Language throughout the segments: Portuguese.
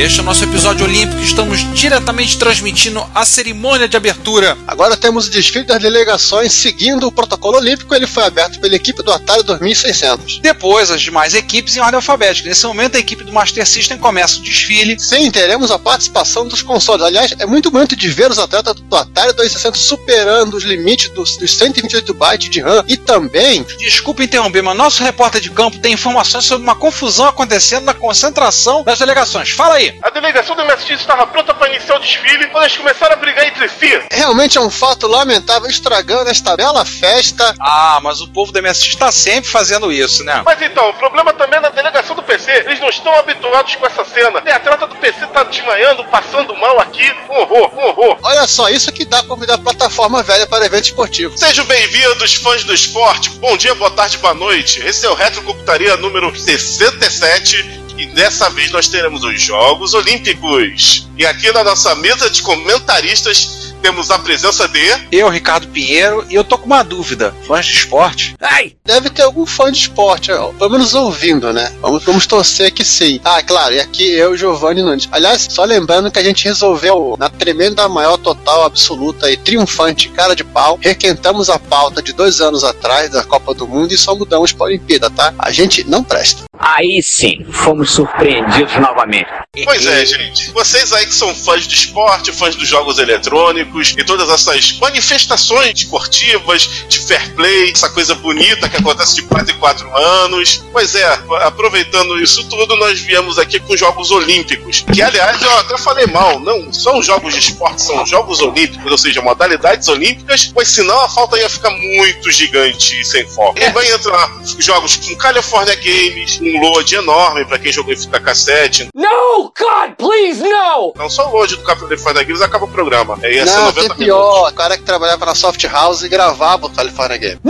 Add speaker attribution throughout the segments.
Speaker 1: Este é o nosso episódio olímpico. Estamos diretamente transmitindo a cerimônia de abertura.
Speaker 2: Agora temos o desfile das delegações seguindo o protocolo olímpico. Ele foi aberto pela equipe do Atari 2600.
Speaker 1: Depois, as demais equipes em ordem alfabética. Nesse momento, a equipe do Master System começa o desfile.
Speaker 2: Sim, teremos a participação dos consoles. Aliás, é muito bonito de ver os atletas do Atari 2600 superando os limites dos, dos 128 bytes de RAM e também.
Speaker 1: Desculpa interromper, mas nosso repórter de campo tem informações sobre uma confusão acontecendo na concentração das delegações. Fala aí.
Speaker 3: A delegação do MSX estava pronta para iniciar o desfile quando eles começaram a brigar entre si.
Speaker 2: Realmente é um fato lamentável estragando esta bela festa.
Speaker 1: Ah, mas o povo do MSX está sempre fazendo isso, né?
Speaker 3: Mas então, o problema também é na delegação do PC. Eles não estão habituados com essa cena. Tem atleta do PC tá desmaiando, passando mal aqui. Um horror, um horror.
Speaker 2: Olha só, isso que dá convidar a plataforma velha para evento esportivo.
Speaker 3: Sejam bem-vindos, fãs do esporte. Bom dia, boa tarde, boa noite. Esse é o Retrocomputaria número 67 e dessa vez nós teremos os Jogos Olímpicos. E aqui na nossa mesa de comentaristas temos a presença de.
Speaker 1: Eu, Ricardo Pinheiro, e eu tô com uma dúvida. Fãs de esporte?
Speaker 4: Ai!
Speaker 2: Deve ter algum fã de esporte, pelo menos ouvindo, né? Vamos, vamos torcer que sim. Ah, claro, e aqui eu, Giovanni Nunes. Aliás, só lembrando que a gente resolveu, na tremenda maior total absoluta e triunfante cara de pau, requentamos a pauta de dois anos atrás da Copa do Mundo e só mudamos para a Olimpíada, tá? A gente não presta.
Speaker 5: Aí sim, fomos surpreendidos novamente.
Speaker 3: Pois é, gente. Vocês aí que são fãs de esporte, fãs dos jogos eletrônicos e todas essas manifestações esportivas de fair play, essa coisa bonita que acontece de 4 em 4 anos. Pois é, aproveitando isso tudo, nós viemos aqui com os Jogos Olímpicos. Que, aliás, eu até falei mal, não são jogos de esporte, são jogos olímpicos, ou seja, modalidades olímpicas, pois senão a falta ia ficar muito gigante e sem foco. E vai entrar jogos com California Games, um load enorme para quem jogou em fita cassete.
Speaker 4: No, God, please, no!
Speaker 3: Não só o load do California Games acaba o programa. É, ia ser
Speaker 2: não,
Speaker 3: 90
Speaker 2: tem pior. O cara que trabalhava na Soft House e gravava o California Game.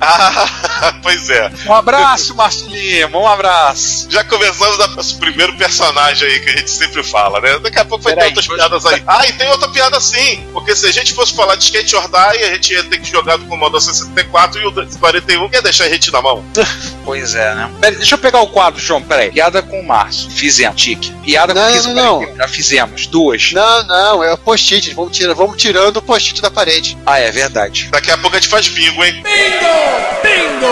Speaker 3: Ah, pois é.
Speaker 1: Um abraço, Márcio Lima, um abraço.
Speaker 3: Já começamos a nosso primeiro personagem aí que a gente sempre fala, né? Daqui a pouco vai ter
Speaker 1: Peraí,
Speaker 3: outras piadas aí. Ah, e tem outra piada sim. Porque se a gente fosse falar de Skate or Die, a gente ia ter que jogar do Commodore 64 e o 41 ia deixar a gente na mão.
Speaker 1: Pois é, né? Pera, deixa eu pegar o quadro, João, peraí. Piada com o Márcio. Fizemos, tique. Piada
Speaker 2: Não,
Speaker 1: com o Kiss
Speaker 2: não,
Speaker 1: Quarenta, Já fizemos, duas.
Speaker 2: Não, não, é o post-it. Vamos, tira, vamos tirando o post-it da parede.
Speaker 1: Ah, é verdade.
Speaker 3: Daqui a pouco a gente faz bingo, hein?
Speaker 4: Bingo!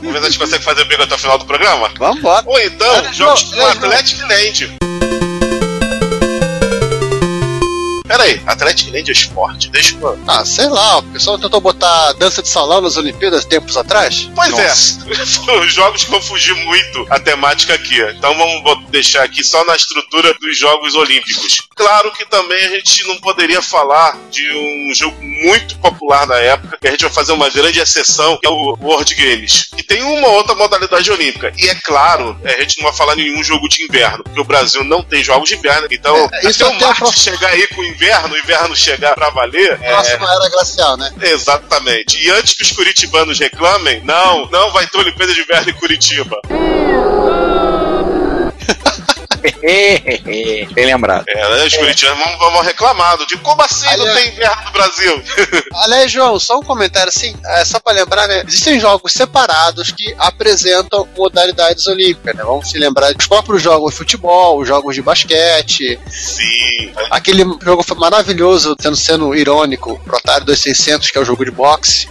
Speaker 3: Vamos ver se a gente consegue fazer bingo até o final do programa?
Speaker 2: Vambora.
Speaker 3: Ou então, jogos com
Speaker 2: olha, João.
Speaker 3: Athletic Peraí, Athletic Land é esporte? Deixa eu...
Speaker 2: Ah, sei lá, o pessoal tentou botar dança de salão nas Olimpíadas tempos atrás.
Speaker 3: Pois
Speaker 1: Nossa.
Speaker 3: é, foram jogos que vão fugir muito a temática aqui. Então vamos deixar aqui só na estrutura dos Jogos Olímpicos. Claro que também a gente não poderia falar de um jogo muito popular da época, que a gente vai fazer uma grande exceção, que é o World Games. Que tem uma outra modalidade olímpica. E é claro, a gente não vai falar nenhum jogo de inverno, porque o Brasil não tem jogos de inverno. Então,
Speaker 2: É, isso
Speaker 3: até o Marte chegar aí com o inverno, o inverno chegar pra valer, é,
Speaker 2: Próxima era glacial, né?
Speaker 3: Exatamente. E antes que os curitibanos reclamem, não, não vai ter Olimpíada de Inverno em Curitiba.
Speaker 6: Bem lembrado.
Speaker 3: É, né, os corintianos vão, vão reclamar. De como assim não
Speaker 2: Aliás-
Speaker 3: tem inverno no Brasil?
Speaker 2: Aliás, João, só um comentário assim, é, só pra lembrar, né? Existem jogos separados que apresentam modalidades olímpicas, né? Vamos se lembrar dos próprios jogos de futebol, os jogos de basquete,
Speaker 3: Sim.
Speaker 2: aquele jogo maravilhoso, sendo, sendo irônico, Protário 2600, que é o jogo de boxe.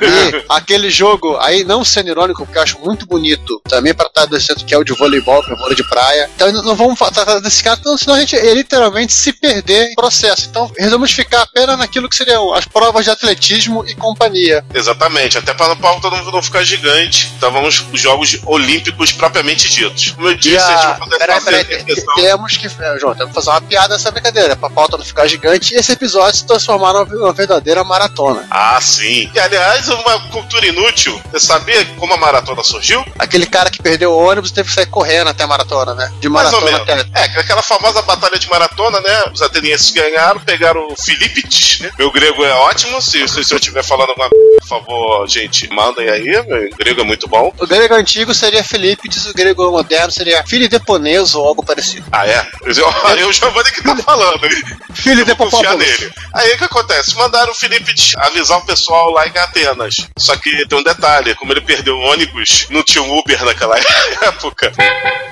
Speaker 2: E aquele jogo, aí não sendo irônico, porque eu acho muito bonito, também para Protário 2600, que é o de voleibol, que é o vôlei de praia. Então não vamos tratar desse cara, então, senão a gente ia literalmente se perder em processo. Então resolvemos ficar apenas naquilo que seriam as provas de atletismo e companhia.
Speaker 3: Exatamente, até para a pauta não, não ficar gigante. Então vamos os Jogos Olímpicos propriamente ditos. Como eu disse,
Speaker 2: E
Speaker 3: a gente
Speaker 2: a...
Speaker 3: vai fazer
Speaker 2: Peraí, peraí, te- temos que. é, João, temos que fazer uma piada nessa brincadeira, pra pauta não ficar gigante e esse episódio se transformar numa, numa verdadeira maratona.
Speaker 3: Ah, sim. E, aliás, uma cultura inútil. Você sabia como a maratona surgiu?
Speaker 2: Aquele cara que perdeu o ônibus teve que sair correndo até a maratona, né? De
Speaker 3: Mais
Speaker 2: maratona até.
Speaker 3: É, aquela famosa batalha de maratona, né? Os atenienses ganharam, pegaram o Filipides, né? Meu grego é ótimo. Se, se, se eu estiver falando alguma coisa, por favor, gente, mandem aí. Meu grego é muito bom.
Speaker 2: O grego antigo seria Felipe, diz o grego moderno seria filho de Poneso ou algo parecido.
Speaker 3: Ah, é? Eu, eu já vou que tá falando. hein?
Speaker 2: Filho de
Speaker 3: Vou confiar
Speaker 2: Popopoulos.
Speaker 3: nele. Aí o que acontece? Mandaram o Felipe avisar o pessoal lá em Atenas. Só que tem um detalhe: como ele perdeu o ônibus, não tinha um Uber naquela época.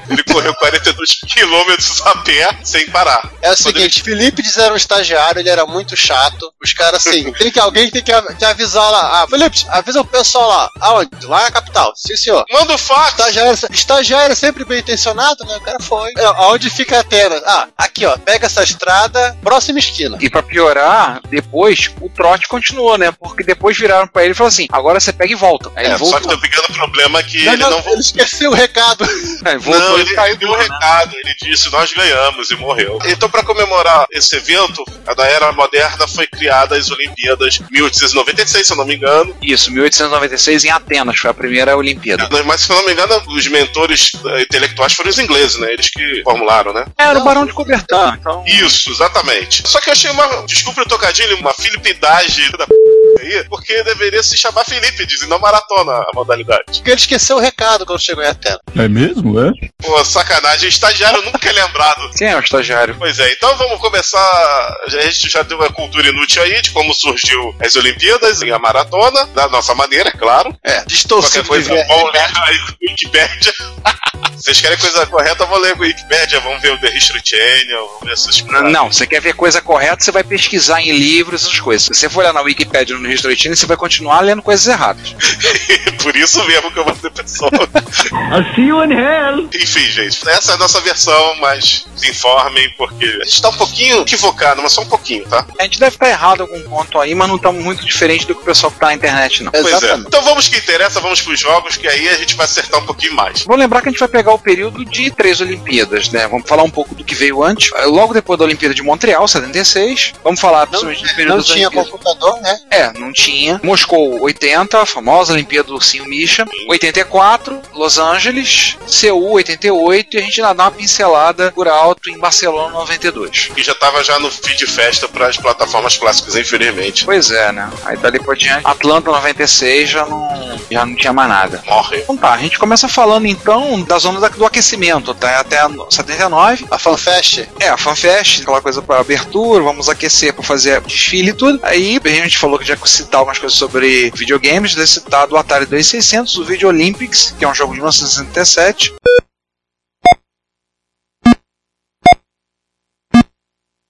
Speaker 3: Ele correu 42 quilômetros a pé sem parar.
Speaker 2: É o seguinte, Felipe era um estagiário, ele era muito chato. Os caras assim, tem que alguém tem que avisar lá. Ah, Felipe, avisa o pessoal lá. Aonde? Lá na capital. Sim, senhor.
Speaker 3: ele- Manda o fax!
Speaker 2: Estagiário, estagiário é sempre bem intencionado, né? O cara foi. É, Aonde fica Atenas? Ah, aqui ó, pega essa estrada, próxima esquina.
Speaker 6: E pra piorar, depois o trote continuou, né? Porque depois viraram pra ele e falaram assim: agora você pega e volta. Aí ele
Speaker 3: É, só que
Speaker 6: voltou.
Speaker 3: tem um pequeno problema que
Speaker 2: Não,
Speaker 3: ele
Speaker 2: não,
Speaker 3: não
Speaker 2: ele
Speaker 3: voltou.
Speaker 2: esqueceu o recado.
Speaker 6: Aí voltou
Speaker 3: Não,
Speaker 6: e
Speaker 3: ele
Speaker 6: caiu
Speaker 3: deu um
Speaker 6: né?
Speaker 3: recado, ele disse, nós ganhamos e morreu. Então, para comemorar esse evento, a da Era Moderna foi criada as Olimpíadas 1896, se eu não me engano.
Speaker 6: Isso, 1896 em Atenas, foi a primeira Olimpíada.
Speaker 3: Mas, se eu não me engano, os mentores eh, intelectuais foram os ingleses, né? Eles que formularam, né?
Speaker 6: Era o Barão de Cobertão, então.
Speaker 3: Isso, exatamente. Só que eu achei uma, desculpa o trocadilho, uma filipidagem da p... aí, porque deveria se chamar Filipides e não maratona a modalidade.
Speaker 2: Porque ele esqueceu o recado quando chegou em Atenas.
Speaker 7: É mesmo, é?
Speaker 3: Pô, sacanagem, estagiário nunca é lembrado.
Speaker 6: Quem é o estagiário?
Speaker 3: Pois é, então vamos começar. A gente já deu uma cultura inútil aí de como surgiu as Olimpíadas e a maratona, da nossa maneira, é claro.
Speaker 2: É,
Speaker 3: Qualquer
Speaker 2: distorcido de
Speaker 3: coisa, vão ler aí com o Wikipédia. Vocês querem coisa correta, vão ler com o Wikipédia, vão ver o The History Channel, vão ver essas coisas.
Speaker 6: Não, você quer ver coisa correta, você vai pesquisar em livros, essas coisas. Se você for olhar na Wikipedia ou no History Channel, você vai continuar lendo coisas erradas.
Speaker 3: Por isso mesmo que eu mandei pessoa.
Speaker 4: I'll see you in hell.
Speaker 3: Enfim, gente, essa é a nossa versão, mas se informem, porque a gente tá um pouquinho equivocado, mas só um pouquinho, tá?
Speaker 6: A gente deve estar errado em algum ponto aí, mas não tá muito diferente do que o pessoal que tá na internet, não.
Speaker 3: Pois é. Então vamos que interessa, vamos pros jogos, que aí a gente vai acertar um pouquinho mais.
Speaker 6: Vou lembrar que a gente vai pegar o período de três Olimpíadas, né? Vamos falar um pouco do que veio antes. Logo depois da Olimpíada de Montreal, 76. Vamos falar
Speaker 2: Não,
Speaker 6: principalmente do período
Speaker 2: não
Speaker 6: das
Speaker 2: tinha
Speaker 6: Olimpíadas.
Speaker 2: computador, né?
Speaker 6: É, não tinha. Moscou, 80, a famosa Olimpíada do Ursinho Misha. 84, Los Angeles. Seul, 88. E a gente ainda dá uma pincelada por alto em Barcelona, 92.
Speaker 3: Que já tava já no feed festa para as plataformas clássicas, infelizmente.
Speaker 6: Pois é, né? Aí dali por diante. Atlanta, 96 já não, já não tinha mais nada.
Speaker 3: Morre.
Speaker 6: Então tá, a gente começa falando então da zona da- do aquecimento, tá? Até a no- 79.
Speaker 2: A FanFest.
Speaker 6: É, a FanFest, aquela coisa pra abertura, vamos aquecer pra fazer desfile e tudo. Aí a gente falou que já citar algumas coisas sobre videogames, deve citar do Atari 2600, o Video Olympics, que é um jogo de 1967.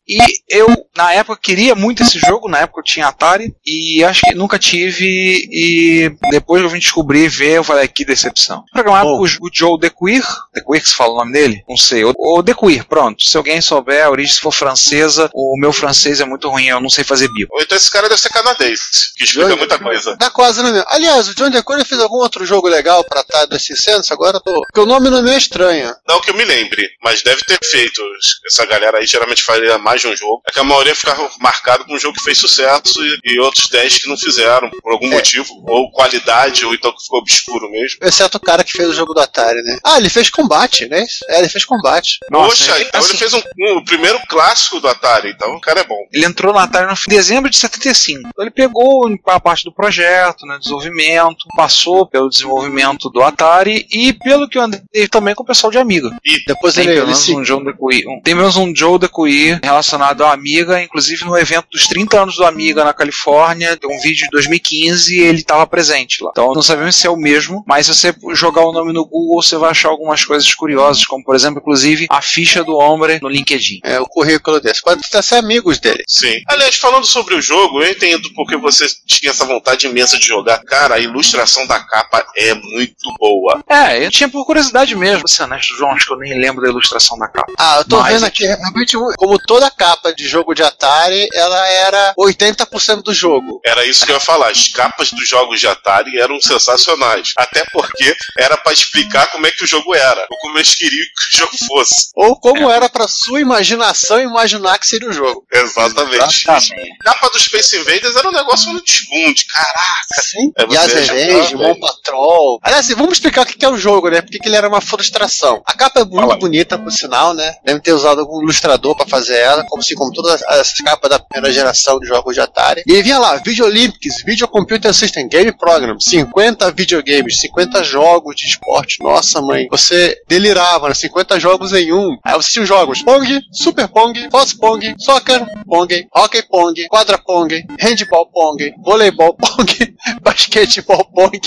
Speaker 6: E eu, na época, queria muito esse jogo, na época eu tinha Atari, e acho que nunca tive, e depois eu vim descobrir e ver, eu falei, "Ah, que decepção. Programado
Speaker 2: Bom.
Speaker 6: por o Joe DeQuir, DeQuir que se fala o nome dele? Não sei, o, o DeQuir, pronto, se alguém souber, a origem se for francesa, o meu francês é muito ruim, eu não sei fazer bio.
Speaker 3: Ou então esse cara deve ser canadense, que explica muita coisa.
Speaker 2: Dá quase no mesmo. Aliás, o John DeCore fez algum outro jogo legal pra Atari 2600, agora eu tô... Porque o nome não é estranho.
Speaker 3: Não que eu me lembre, mas deve ter feito. Essa galera aí geralmente faria mais de um jogo. É que a maioria ficava marcado com um jogo que fez sucesso e, e outros 10 que não fizeram, por algum
Speaker 2: É.
Speaker 3: motivo, ou qualidade, ou então que ficou obscuro mesmo.
Speaker 2: Exceto o cara que fez o jogo do Atari, né? Ah, ele fez combate, né? É, ele fez combate.
Speaker 3: Poxa,
Speaker 6: ele-
Speaker 3: então
Speaker 6: assim,
Speaker 3: ele fez um, um- o primeiro clássico do Atari, então o cara é bom.
Speaker 6: Ele entrou no Atari no fim de dezembro de 75. Então ele pegou a parte do projeto, né, desenvolvimento, passou pelo desenvolvimento do Atari e pelo que eu andei também com o pessoal de Amiga.
Speaker 2: Depois
Speaker 6: Tem
Speaker 2: ele,
Speaker 6: pelo
Speaker 2: ele
Speaker 6: menos
Speaker 2: se...
Speaker 6: um Joe um, tem pelo menos um Joe DeCuir relacionado ao Amiga, inclusive no evento dos 30 anos do Amiga na Califórnia, tem um vídeo de 2015 e ele estava presente lá. Então não sabemos se é o mesmo, mas se você jogar o nome no Google, você vai achar algumas coisas curiosas, como por exemplo, inclusive, a ficha do Hombre no LinkedIn.
Speaker 2: É, o currículo desse. Pode até ser amigos dele.
Speaker 3: Sim. Aliás, falando sobre o jogo, eu entendo porque você tinha essa vontade imensa de jogar. Cara, a ilustração da capa é muito boa.
Speaker 6: É, eu tinha por curiosidade mesmo. Vou ser honesto, João, acho que eu nem lembro da ilustração da capa.
Speaker 2: Ah, eu tô
Speaker 6: Mas-
Speaker 2: vendo aqui, realmente, como toda capa de jogo de Atari, ela era 80% do jogo.
Speaker 3: Era isso que eu ia falar. As capas dos jogos de Atari eram sensacionais. Até porque era pra explicar como é que o jogo era. Ou como eles queriam que o jogo fosse.
Speaker 2: Ou como era pra sua imaginação imaginar que seria o jogo.
Speaker 3: Exatamente.
Speaker 6: Exatamente.
Speaker 3: A capa do Space Invaders era um negócio muito desbunde. Caraca.
Speaker 2: Sim.
Speaker 3: É,
Speaker 2: Revenge,
Speaker 3: tá,
Speaker 2: Mon. Patrol. Aliás, vamos explicar o que é o jogo, né? Porque que ele era uma frustração. A capa é muito
Speaker 3: Fala.
Speaker 2: bonita, por sinal, né? Deve ter usado algum ilustrador pra fazer ela, como assim, como todas as capas da primeira geração de jogos de Atari. E vinha lá, Video Olympics, Video Computer System, Game Program, 50 videogames, 50 jogos de esporte. Nossa, mãe, você delirava, né? 50 jogos em um. Aí você tinha os jogos Pong, Super Pong, Foss Pong, Soccer Pong, Hockey Pong, Quadra Pong, Handball Pong, Voleibol Pong, Basquetebol Pong.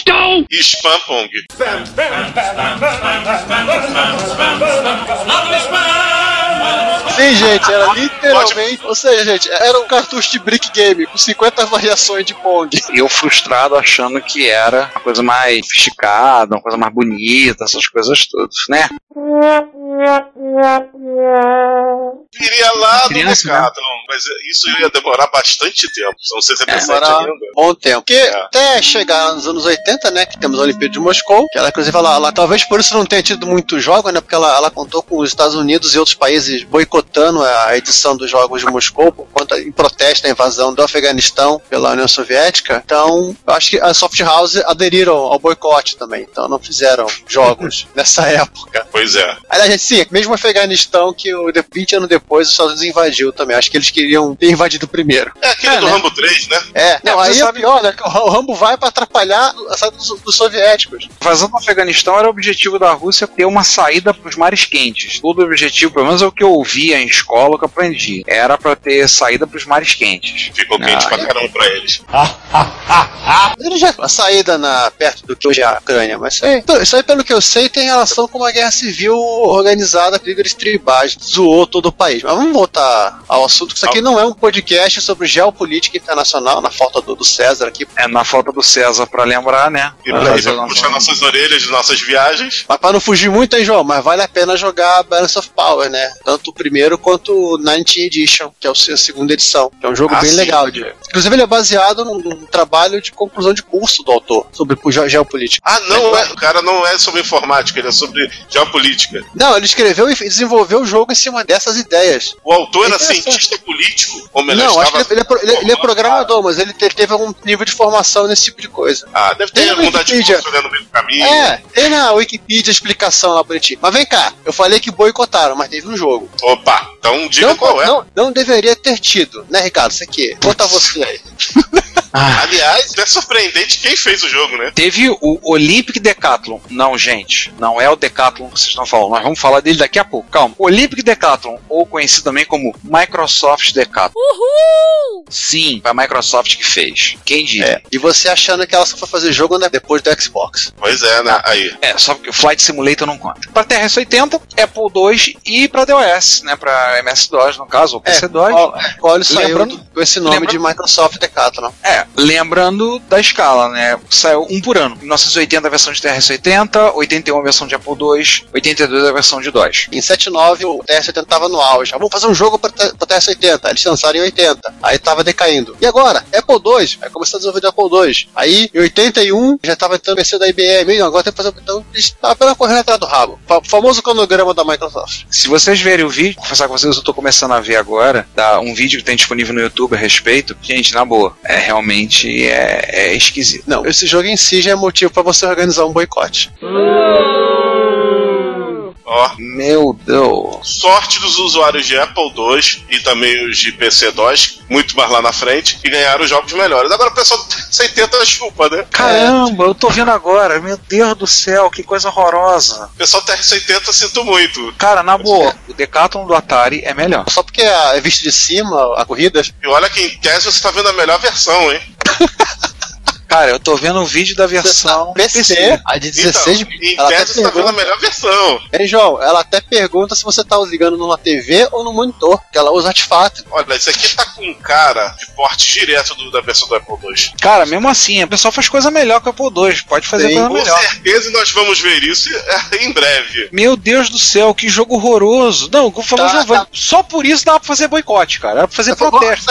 Speaker 3: E Spam Pong.
Speaker 2: Sim, gente, era literalmente. Ou seja, gente, era um cartucho de brick game com 50 variações de Pong.
Speaker 6: E eu frustrado achando que era uma coisa mais sofisticada, uma coisa mais bonita, essas coisas todas, né?
Speaker 3: Viria lá do
Speaker 6: Criança, né?
Speaker 3: Decathlon. Mas isso ia demorar bastante tempo. São 67
Speaker 2: Demorar
Speaker 3: ainda.
Speaker 2: Bom tempo. Porque até chegar nos anos 80, né, que temos a Olimpíada de Moscou, que ela, inclusive, ela, ela- talvez por isso não tenha tido muitos jogos, né, porque ela, ela contou com os Estados Unidos e outros países boicotando a edição dos Jogos de Moscou por conta, em protesto à invasão do Afeganistão pela União Soviética. Então, eu acho que a Soft House aderiram ao boicote também, então não fizeram jogos nessa época.
Speaker 3: Pois é.
Speaker 2: Aliás, gente, sim, mesmo o Afeganistão que o, de- 20 anos depois os Estados Unidos invadiu também. Acho que eles queriam ter invadido primeiro.
Speaker 3: É aquele
Speaker 6: É,
Speaker 3: do
Speaker 6: né?
Speaker 3: Rambo 3, né?
Speaker 2: É, não, aí é
Speaker 6: sabe-
Speaker 2: que O Rambo vai pra atrapalhar a saída dos, dos soviéticos.
Speaker 6: A invasão do Afeganistão era o objetivo da Rússia ter uma saída para os mares quentes. Todo o objetivo, pelo menos é o que eu ouvia em escola, o que eu aprendi, era para ter saída para os mares quentes.
Speaker 3: Ficou quente
Speaker 6: Ah,
Speaker 3: pra caramba pra eles.
Speaker 2: Ele já a saída na, perto do que hoje é a Ucrânia, mas isso aí, isso aí, pelo que eu sei, tem relação com uma guerra civil organizada por líderes tribais, zoou todo o país. Mas vamos voltar ao assunto, que isso aqui não é um podcast sobre geopolítica internacional, na falta do, do César aqui.
Speaker 6: É na falta do César para lembrar, né?
Speaker 3: E
Speaker 6: Pra nosso-
Speaker 3: puxar nossas orelhas de nossas viagens.
Speaker 2: Mas pra não fugir muito, hein, João? Mas vale a pena jogar Balance of Power, né? Tanto o primeiro quanto o 19 Edition, que é a segunda edição. Que é um jogo
Speaker 3: Ah,
Speaker 2: bem
Speaker 3: sim.
Speaker 2: legal. De... Inclusive, ele é baseado num, num trabalho de conclusão de curso do autor sobre geopolítica.
Speaker 3: Ah, não, é, o cara não é sobre informática, ele é sobre geopolítica.
Speaker 2: Não, ele escreveu e desenvolveu o jogo em cima dessas ideias.
Speaker 3: O autor era
Speaker 2: Interessante.
Speaker 3: cientista político. Ou melhor,
Speaker 2: não, acho que
Speaker 3: estava
Speaker 2: ele, ele é ele é- ele é programador, mas ele te- teve algum nível de formação nesse tipo de coisa.
Speaker 3: Ah, deve ter mudado de curso né, no meio do caminho.
Speaker 2: É, tem na Wikipedia a explicação lá bonitinho. Mas vem cá, eu falei que boicotaram, mas teve um jogo.
Speaker 3: Opa, então diga
Speaker 2: Não,
Speaker 3: qual é.
Speaker 2: não, não deveria ter tido, né, Ricardo? Isso aqui. Conta você aí.
Speaker 3: Aliás, é surpreendente quem fez o jogo, né?
Speaker 6: Teve o Olympic Decathlon. Não, gente, não é o Decathlon que vocês estão falando. Nós vamos falar dele daqui a pouco. Calma. O Olympic Decathlon, ou conhecido também como Microsoft Decathlon. Uhul! Sim, foi a Microsoft que fez. Quem diria?
Speaker 2: É, e você achando que ela só foi fazer jogo depois do Xbox.
Speaker 3: Pois é, né? Aí.
Speaker 6: É, só porque o Flight Simulator não conta. Para TRS-80, Apple II e para DOS, né? Para MS-DOS, no caso, ou PC-DOS.
Speaker 2: qual, qual saiu
Speaker 6: Lembrando-
Speaker 2: do- com esse nome
Speaker 6: lembrando-
Speaker 2: de Microsoft Decathlon.
Speaker 6: É, lembrando da escala, né? Saiu um por ano. 1980 a versão de TRS-80, 81 a versão de Apple II, 82 a versão de DOS.
Speaker 2: Em 79 o TS-80 tava no auge. Ah, vamos fazer um jogo pra, pra TS-80. Eles lançaram em 80. Aí tava decaindo. E agora? Apple II. Aí começou a desenvolver o Apple II. Aí em 81 já tava entrando o PC da IBM. E agora tem que fazer. Então eles estavam apenas correndo atrás do rabo. Fa- famoso cronograma da Microsoft.
Speaker 6: Se vocês verem o vídeo, vou confessar com vocês, eu tô começando a ver agora, tá? Um vídeo que tem disponível no YouTube a respeito. Gente, na boa, é realmente é, é esquisito.
Speaker 2: Não, esse jogo em si já é motivo pra você organizar um boicote.
Speaker 3: Ó,
Speaker 6: Meu Deus.
Speaker 3: sorte dos usuários de Apple II e também os de PC DOS, muito mais lá na frente, e ganharam jogos melhores. Agora o pessoal sem tenta chupa, né?
Speaker 6: Caramba, eu tô vendo agora. Meu Deus do céu, que coisa horrorosa.
Speaker 3: O pessoal TR-80 sinto muito.
Speaker 6: Cara, na boa, o Decathlon do Atari é melhor.
Speaker 2: Só porque a- é visto de cima, a corrida.
Speaker 3: E olha que em tese você tá vendo a melhor versão, hein?
Speaker 6: Cara, eu tô vendo o vídeo da versão
Speaker 2: PC, a de 16
Speaker 3: então, em
Speaker 2: ela até
Speaker 3: você tá vendo a
Speaker 2: pergunta,
Speaker 3: melhor versão.
Speaker 2: Hein, João, ela até pergunta se você tá ligando numa TV ou no monitor, que ela usa artefato.
Speaker 3: Olha, isso aqui tá com cara de porte direto do- da versão do Apple II.
Speaker 6: Cara, mesmo assim, o pessoal faz coisa melhor que o Apple II. Pode fazer
Speaker 2: Sim,
Speaker 6: coisa
Speaker 3: Com
Speaker 6: melhor.
Speaker 3: certeza nós vamos ver isso é, em breve.
Speaker 6: Meu Deus do céu, que jogo horroroso. Não, como falou
Speaker 2: Tá,
Speaker 6: Giovanni,
Speaker 2: tá.
Speaker 6: só por isso dá pra fazer boicote, cara. Dá pra fazer
Speaker 2: Tá
Speaker 6: protesto.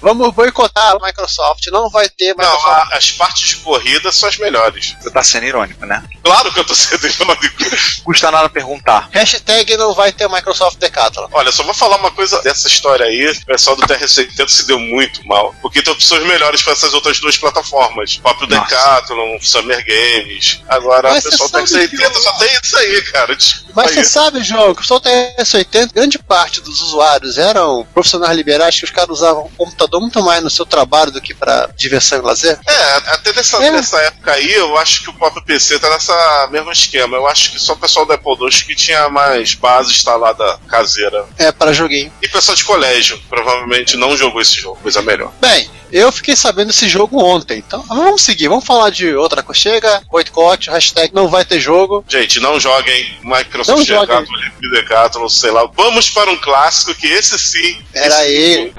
Speaker 2: Vamos boicotar a Microsoft, não vai ter
Speaker 3: Não,
Speaker 2: Microsoft.
Speaker 3: a- as partes de corrida são as melhores.
Speaker 6: Você tá sendo irônico, né?
Speaker 3: Claro que eu tô sendo irônico.
Speaker 6: Custa nada perguntar.
Speaker 2: Hashtag não vai ter Microsoft Decathlon.
Speaker 3: Olha, só vou falar uma coisa dessa história aí. O pessoal do TR-80 se deu muito mal. Porque tem opções melhores para essas outras duas plataformas. O próprio
Speaker 6: Nossa.
Speaker 3: Decathlon, Summer Games. Agora,
Speaker 2: Mas
Speaker 3: o pessoal do TR-80
Speaker 2: que
Speaker 3: só tem isso aí, cara. Desculpa
Speaker 2: Mas você sabe, João, que o pessoal TS-80, grande parte dos usuários eram profissionais liberais que os caras usavam o computador muito mais no seu trabalho do que pra diversão e lazer.
Speaker 3: É, até nessa,
Speaker 2: É.
Speaker 3: nessa época aí, eu acho que o próprio PC tá nessa mesmo esquema. Eu acho que só o pessoal do Apple II que tinha mais base instalada caseira.
Speaker 2: É, para joguinho.
Speaker 3: E pessoal de colégio, provavelmente não jogou esse jogo, coisa melhor.
Speaker 2: Bem, eu fiquei sabendo desse jogo ontem, então vamos seguir, vamos falar de outra coisa. Chega, boicote, hashtag não vai ter jogo.
Speaker 3: Gente, não joguem Microsoft
Speaker 2: Não joguem.
Speaker 3: Decathlon, Decathlon, sei lá. Vamos para um clássico que esse sim.
Speaker 2: Era
Speaker 3: esse
Speaker 2: ele.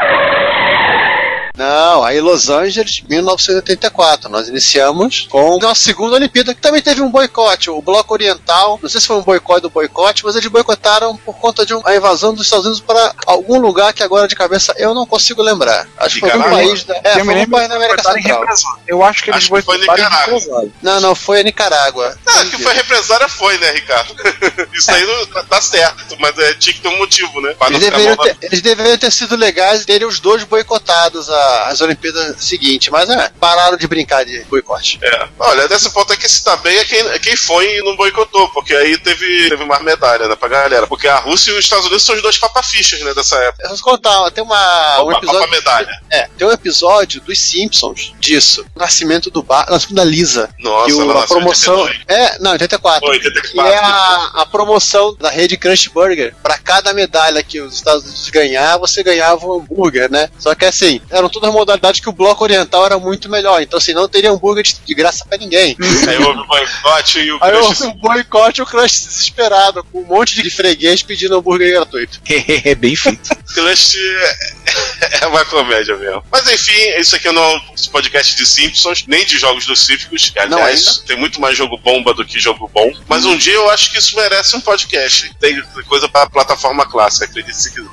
Speaker 2: Não, aí Los Angeles, 1984. Nós iniciamos com a segunda Olimpíada, que também teve um boicote. O Bloco Oriental, não sei se foi um boicote do boicote, mas eles boicotaram por conta de uma invasão dos Estados Unidos para algum lugar que agora de cabeça eu não consigo lembrar. Acho que foi um país da, é,
Speaker 6: eu
Speaker 2: foi um país da América
Speaker 6: boicotaram
Speaker 2: Central.
Speaker 6: Eu acho que eles
Speaker 3: Acho que foi
Speaker 6: boicotaram
Speaker 3: Nicarágua.
Speaker 2: Não, não, foi a Nicarágua.
Speaker 3: Ah, que foi represária foi, né, Ricardo? Isso aí não tá- tá certo, mas é, tinha que ter um motivo, né? Não
Speaker 2: Eles deveriam, ter, eles deveriam ter sido legais e terem os dois boicotados a- as Olimpíadas seguintes, mas é, pararam de brincar de boicote.
Speaker 3: É. Olha, desse ponto aqui se tá bem é quem, quem foi e não boicotou, porque aí teve, teve mais medalha, né, pra galera. Porque a Rússia e os Estados Unidos são os dois papafichas, né, dessa época.
Speaker 2: Eu vou te contar, tem uma, um
Speaker 3: Opa,
Speaker 2: episódio.
Speaker 3: papa medalha.
Speaker 2: É, tem um episódio dos Simpsons disso. Nascimento do bar, nascimento da Lisa.
Speaker 3: Nossa,
Speaker 2: que o- a promoção.
Speaker 3: 82.
Speaker 2: É, não, 84.
Speaker 3: Foi,
Speaker 2: Que
Speaker 3: 84.
Speaker 2: é a, a promoção da rede Crunch Burger. Pra cada medalha que os Estados Unidos ganhar, você ganhava um hambúrguer, né? Só que assim, eram todas modalidades que o Bloco Oriental era muito melhor. Então, assim, não teria hambúrguer de, de graça pra ninguém.
Speaker 3: Aí houve o boicote e o
Speaker 2: Aí
Speaker 3: Crush
Speaker 2: houve um boicote e o Crush desesperado, com um monte de freguês pedindo hambúrguer gratuito.
Speaker 6: É bem feito.
Speaker 3: Clutch é, é uma comédia mesmo. Mas enfim, isso aqui não é um podcast de Simpsons, nem de jogos do Cíficos. Aliás, tem muito mais jogo bomba do que jogo bom. Mas um dia eu acho que isso merece um podcast. Tem coisa pra plataforma clássica, acredite se quiser.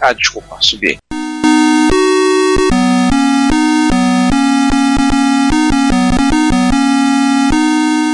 Speaker 6: Ah, desculpa, subi.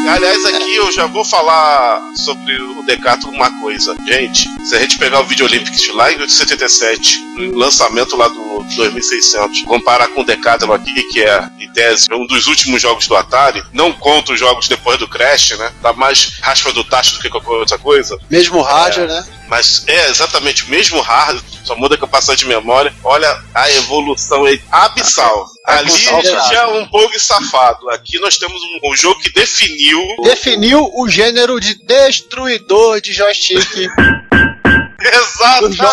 Speaker 3: Aliás, aqui eu já vou falar sobre o Decathlon uma coisa. Gente, se a gente pegar o Video Olympics lá em 77, no lançamento lá do 2600, comparar com o Decathlon aqui, que é, em tese, um dos últimos jogos do Atari, não conta os jogos depois do Crash, né? Dá mais raspa do tacho do que qualquer outra coisa.
Speaker 2: Mesmo o Roger, né?
Speaker 3: Mas é exatamente o mesmo hardware, só muda eu passar de memória. Olha a evolução é abissal. Ali
Speaker 2: abissal,
Speaker 3: já é um bug safado. Aqui nós temos um, um jogo que definiu
Speaker 2: Definiu o gênero de destruidor de joystick.
Speaker 3: Exatamente.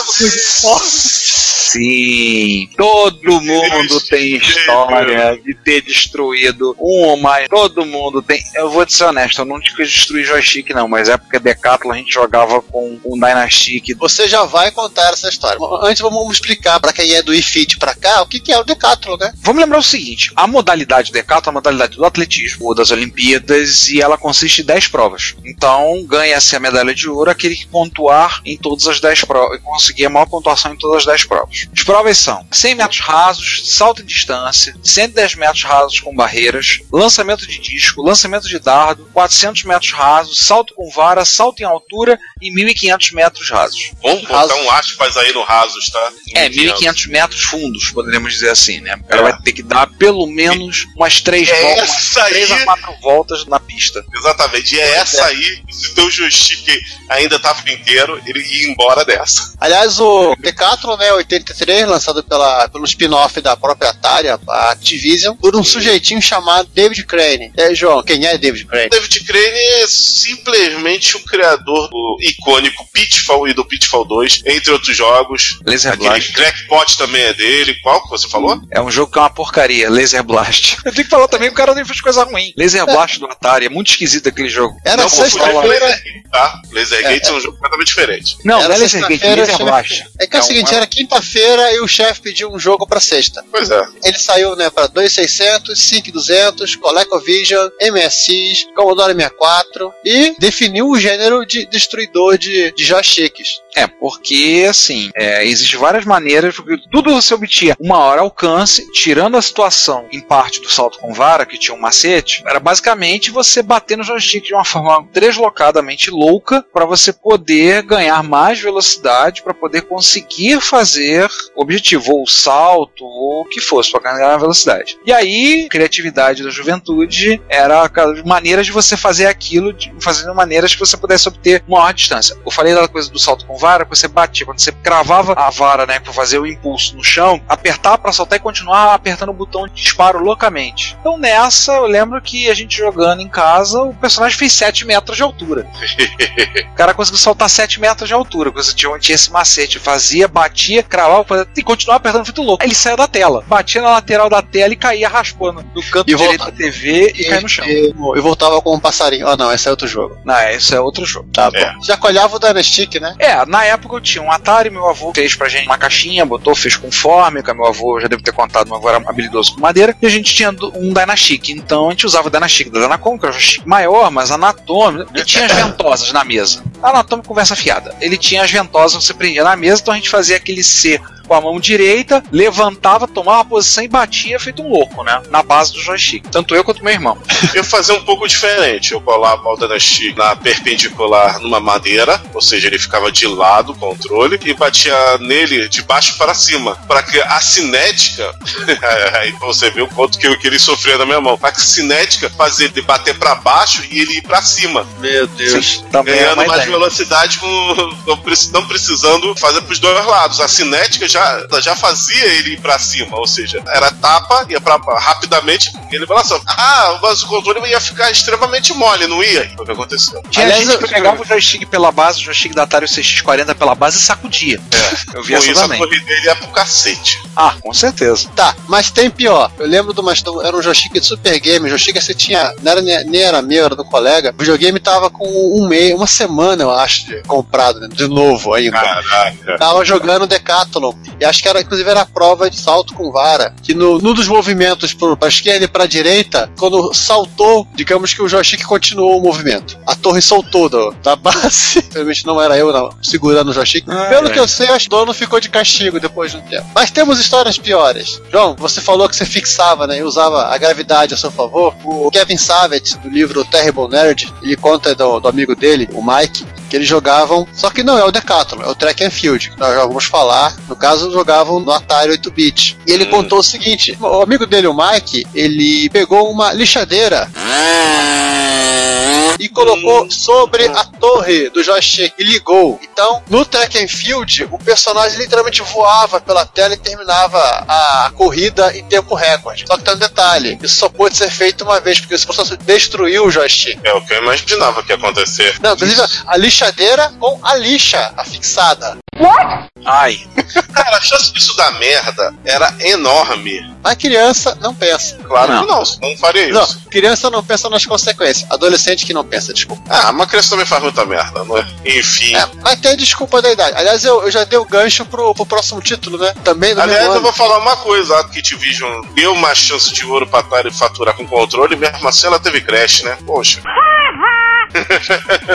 Speaker 6: Sim, todo mundo tem história de ter destruído um ou mais. Todo mundo tem. Eu vou te ser honesto, eu não tive que destruir joystick, não, mas é porque Decathlon a gente jogava com um Dynastic.
Speaker 2: Você já vai contar essa história. Antes vamos explicar pra quem é do iFit pra cá o que, que é o Decathlon, né?
Speaker 6: Vamos lembrar o seguinte: a modalidade Decathlon é a modalidade do atletismo ou das Olimpíadas e ela consiste em 10 provas. Então ganha-se a medalha de ouro aquele que pontuar em todas as 10 provas e conseguir a maior pontuação em todas as 10 provas. As provas são 100 metros rasos, salto em distância, 110 metros rasos com barreiras, lançamento de disco, lançamento de dardo, 400 metros rasos, salto com vara, salto em altura e 1.500 metros rasos.
Speaker 3: Vamos botar um aspas aí no rasos, tá?
Speaker 6: É, 1.500 metros fundos, poderíamos dizer assim, né? Ela vai ter que dar pelo menos umas 3
Speaker 3: É
Speaker 6: voltas,
Speaker 3: essa
Speaker 6: 3
Speaker 3: aí.
Speaker 6: a 4 voltas na pista.
Speaker 3: Exatamente. E é essa aí, se o teu joystick ainda tava inteiro, ele ia embora dessa.
Speaker 2: Aliás, o Decathlon, né, 83, lançado pela, pelo spin-off da própria Atari, a Activision, por um sujeitinho chamado David Crane. É, João, quem é David Crane?
Speaker 3: David Crane é simplesmente o criador do icônico Pitfall e do Pitfall 2, entre outros jogos.
Speaker 6: Laser
Speaker 3: Aquele
Speaker 6: Blast.
Speaker 3: Crackpot também é dele. Qual que você falou?
Speaker 6: É um jogo que é uma porcaria, Laser Blast. Eu tenho que falar também que o cara nem fez coisa ruim. Laser Blast do Atari, é muito esquisito aquele jogo.
Speaker 2: Era
Speaker 3: Não
Speaker 2: sexta-feira.
Speaker 3: Lasergate, tá? Lasergate é, um jogo completamente diferente.
Speaker 6: Não,
Speaker 2: Era
Speaker 6: não é é
Speaker 2: sexta-feira, chefe-
Speaker 6: Blast.
Speaker 2: É que é o seguinte, era quinta-feira e o chefe pediu um jogo pra sexta.
Speaker 3: Pois é.
Speaker 2: Ele saiu né, para 2600, 5200, ColecoVision, MSX, Commodore 64 e definiu o gênero de destruidor de, de joysticks.
Speaker 6: É, porque assim, é, existem várias maneiras, porque tudo você obtinha uma hora alcance, tirando a situação em parte do salto com vara, que tinha um macete, era basicamente você bater no joystick de uma forma deslocadamente louca para você poder ganhar mais velocidade, para poder conseguir fazer o objetivo, ou o salto, ou o que fosse, para ganhar velocidade. E aí, criatividade da juventude era maneiras de você fazer aquilo, de, fazendo maneiras que você pudesse obter maior distância. Eu falei da coisa do salto com vara, que você batia, quando você cravava a vara, né, para fazer o impulso no chão, apertar para soltar e continuar apertando o botão de disparo loucamente. Então nessa, eu lembro que a gente jogando em casa, o personagem fez 7 metros de altura. O cara conseguiu saltar 7 metros de altura, porque você tinha, tinha esse macete, fazia, batia, cravava fazia- e continuava apertando feito louco. Aí ele saiu da tela, batia na lateral da tela e caía raspando no canto
Speaker 2: E
Speaker 6: direito
Speaker 2: volta-
Speaker 6: da TV e, caía no chão.
Speaker 2: E, e voltava com um passarinho. Ah, não, esse é outro jogo.
Speaker 6: Não, isso é outro jogo.
Speaker 2: Tá
Speaker 3: É.
Speaker 2: bom. Já colhava o Dynastic, né?
Speaker 6: É, na época eu tinha um Atari, meu avô fez pra gente uma caixinha, botou, fez com fórmica, meu avô já deve ter contado, meu avô era habilidoso com madeira, e a gente tinha um Dynastic, então a gente usava o Dynastic da Danacom, que era um joystick maior, mas anatômico, e tinha as ventosas na mesa. Anatômico conversa fiada. Ele tinha as ventosas que você prendia na mesa, então a gente fazia aquele C com a mão direita, levantava, tomava uma posição e batia feito um louco, né? Na base do joystick. Tanto eu quanto meu irmão.
Speaker 3: Eu fazia um pouco diferente. Eu colava o Dynastic na perpendicular numa madeira, ou seja, ele ficava de lado lado controle e batia nele de baixo para cima. Para que a cinética. aí você vê o quanto que, que ele sofria na minha mão. Para que a cinética fazia ele bater para baixo e ele ir para cima.
Speaker 2: Meu
Speaker 6: Deus. É
Speaker 3: Ganhando
Speaker 6: é
Speaker 3: mais velocidade, com, não precisando fazer para os dois lados. A cinética já, já fazia ele ir para cima. Ou seja, era tapa, ia para rapidamente. E ele falava assim, ah, mas o controle ia ficar extremamente mole, não ia? Foi o que aconteceu.
Speaker 2: Aliás,
Speaker 6: gente que pegava o joystick pela base, o joystick da Atari 6 40 pela base e sacudia. É, eu vi essa
Speaker 3: isso,
Speaker 6: também.
Speaker 3: A dele é pro cacete.
Speaker 6: Ah, com certeza.
Speaker 2: Tá, mas tem pior. Eu lembro de uma. Era um joystick de Super Game. Joystick você tinha. Não era, nem era meu, era do colega. O videogame tava com um mês, uma semana, eu acho, de, comprado, né? De novo ainda.
Speaker 3: Caraca.
Speaker 2: Tava jogando Decathlon. E acho que era, inclusive, era a prova de salto com vara. Que no, num dos movimentos pro, pra esquerda e pra direita, quando saltou, digamos que o joystick continuou o movimento. A torre soltou da, da base. Realmente não era eu, não. Se segurando o joystick.
Speaker 6: Ah,
Speaker 2: Pelo
Speaker 6: é.
Speaker 2: que eu sei, acho que o dono ficou de castigo depois de um tempo. Mas temos histórias piores. João, você falou que você fixava, né? E usava a gravidade a seu favor. O Kevin Savage, do livro Terrible Nerd, ele conta do, do amigo dele, o Mike, que eles jogavam, só que não é o Decathlon, é o Track and Field, que nós já vamos falar. No caso, jogavam no Atari 8-bit. E ele
Speaker 3: Hum.
Speaker 2: contou o seguinte: o amigo dele, o Mike, ele pegou uma lixadeira e colocou sobre a torre do joystick e ligou. Então, no track and field, o personagem literalmente voava pela tela e terminava a corrida em tempo recorde. Só que tem um detalhe: isso só pode ser feito uma vez, porque se você destruiu o joystick.
Speaker 3: É o que eu imaginava que ia acontecer.
Speaker 2: Não, inclusive a lixadeira com a lixa afixada.
Speaker 6: Ai.
Speaker 3: Cara, a chance disso dar merda era enorme.
Speaker 2: Mas criança não pensa.
Speaker 3: Claro
Speaker 6: Não.
Speaker 3: que não, não faria
Speaker 2: Não,
Speaker 3: isso.
Speaker 2: criança não pensa nas consequências. Adolescente que não pensa, desculpa.
Speaker 3: Ah, uma criança também faz muita merda, não é? Enfim.
Speaker 2: É, mas tem desculpa da idade. Aliás, eu, eu já dei o gancho pro, pro próximo título, né? Também do
Speaker 3: Aliás,
Speaker 2: mesmo
Speaker 3: eu vou falar uma coisa, a Activision deu uma chance de ouro pra Atari faturar com controle, mesmo assim ela teve crash, né? Poxa.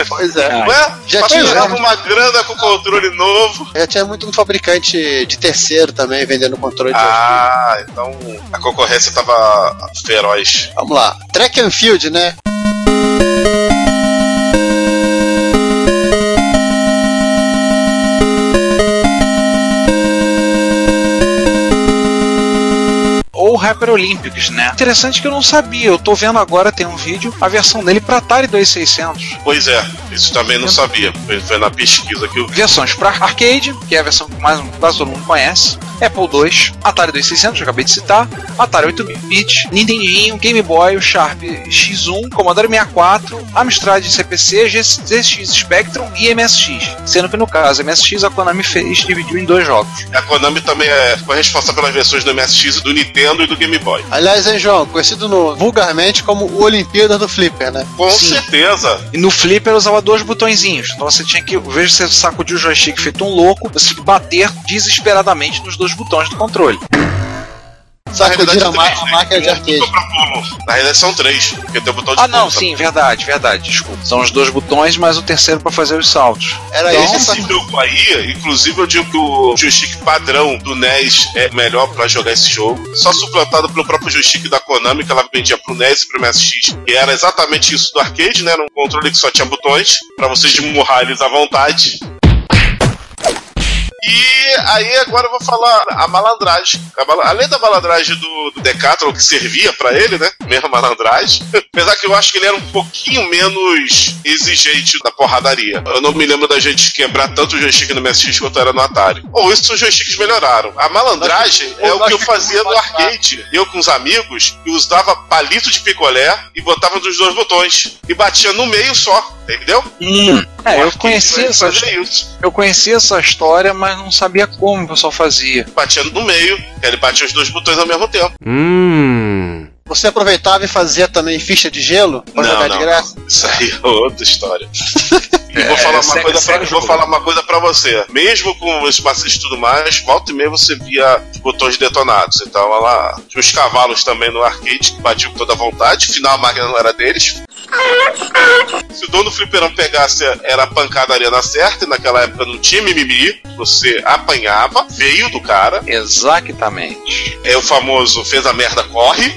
Speaker 2: Pois é.
Speaker 6: Ai.
Speaker 3: Ué,
Speaker 2: Já tinha-
Speaker 3: uma grana com controle novo.
Speaker 2: Já tinha muito fabricante de terceiro também vendendo controle de
Speaker 3: Ah, então a concorrência tava feroz.
Speaker 2: Vamos lá. Track and field, né?
Speaker 6: Ou Hyper Olympics, né? Interessante que eu não sabia. Eu tô vendo agora, tem um vídeo, a versão dele pra Atari 2600.
Speaker 3: Pois é, isso também não sabia. Foi, na pesquisa que eu vi.
Speaker 6: Versões para arcade, que é a versão que mais quase todo mundo conhece. Apple II, Atari 2600, que eu acabei de citar, Atari 8-bit, Nintendinho, Game Boy, o Sharp X1, Commodore 64, Amstrad CPC, ZX Spectrum e MSX. Sendo que no caso MSX a Konami fez dividiu em dois jogos.
Speaker 3: A Konami também é, foi responsável pelas versões do MSX, do Nintendo e do Game Boy.
Speaker 2: Aliás, hein, João? Conhecido no, vulgarmente como o Olimpíada do Flipper, né?
Speaker 3: Com
Speaker 6: Sim.
Speaker 3: certeza.
Speaker 6: E no flipper usava dois botõezinhos. Então você tinha que, de você sacudir o joystick feito um louco, você tinha que bater desesperadamente nos dois botões do controle.
Speaker 2: Sacudir a, ma-
Speaker 3: três,
Speaker 2: a
Speaker 3: né?
Speaker 2: máquina de arcade.
Speaker 3: Na realidade são três, porque tem o botão de
Speaker 6: Ah, não,
Speaker 3: pulo
Speaker 6: sim, verdade, verdade, desculpa. São os dois botões, mais o terceiro para fazer os saltos.
Speaker 2: Era
Speaker 3: Então,
Speaker 2: esse
Speaker 3: jogo aí, inclusive eu digo que o joystick padrão do NES é melhor pra jogar esse jogo. Só suplantado pelo próprio joystick da Konami, que ela vendia pro NES e pro MSX. E era exatamente isso do arcade, né? Era um controle que só tinha botões, pra você esmurrar eles à vontade. E aí agora eu vou falar a malandragem. A Além da malandragem do, do Decathlon, que servia pra ele, né? Mesma malandragem. Apesar que eu acho que ele era um pouquinho menos exigente da porradaria. Eu não me lembro da gente quebrar tanto o joystick no MSX quanto era no Atari. Ou isso os joysticks melhoraram. A malandragem é o que eu fazia no arcade. Eu com os amigos, eu usava palito de picolé e botava nos dois botões. E batia no meio só, entendeu?
Speaker 6: Hum. É, eu conhecia, essa, eu conhecia essa história, mas não sabia como o pessoal fazia.
Speaker 3: Batia no meio, ele batia os dois botões ao mesmo tempo.
Speaker 2: Você aproveitava e fazia também ficha de gelo pra
Speaker 3: Não,
Speaker 2: jogar
Speaker 3: não,
Speaker 2: de graça?
Speaker 3: Isso aí é outra história. E vou,
Speaker 6: É,
Speaker 3: falar uma
Speaker 6: segue-
Speaker 3: coisa pra,
Speaker 6: o
Speaker 3: vou falar uma coisa pra você. Mesmo com os macetes e tudo mais, volta e meia você via os botões detonados. Então ela tinha os cavalos também no arcade que batiam com toda a vontade. Afinal, a máquina não era deles. Se o dono do fliperão pegasse, era a pancadaria na certa, e naquela época não tinha mimimi. Você apanhava, veio do cara.
Speaker 6: Exatamente.
Speaker 3: É o famoso fez a merda, corre.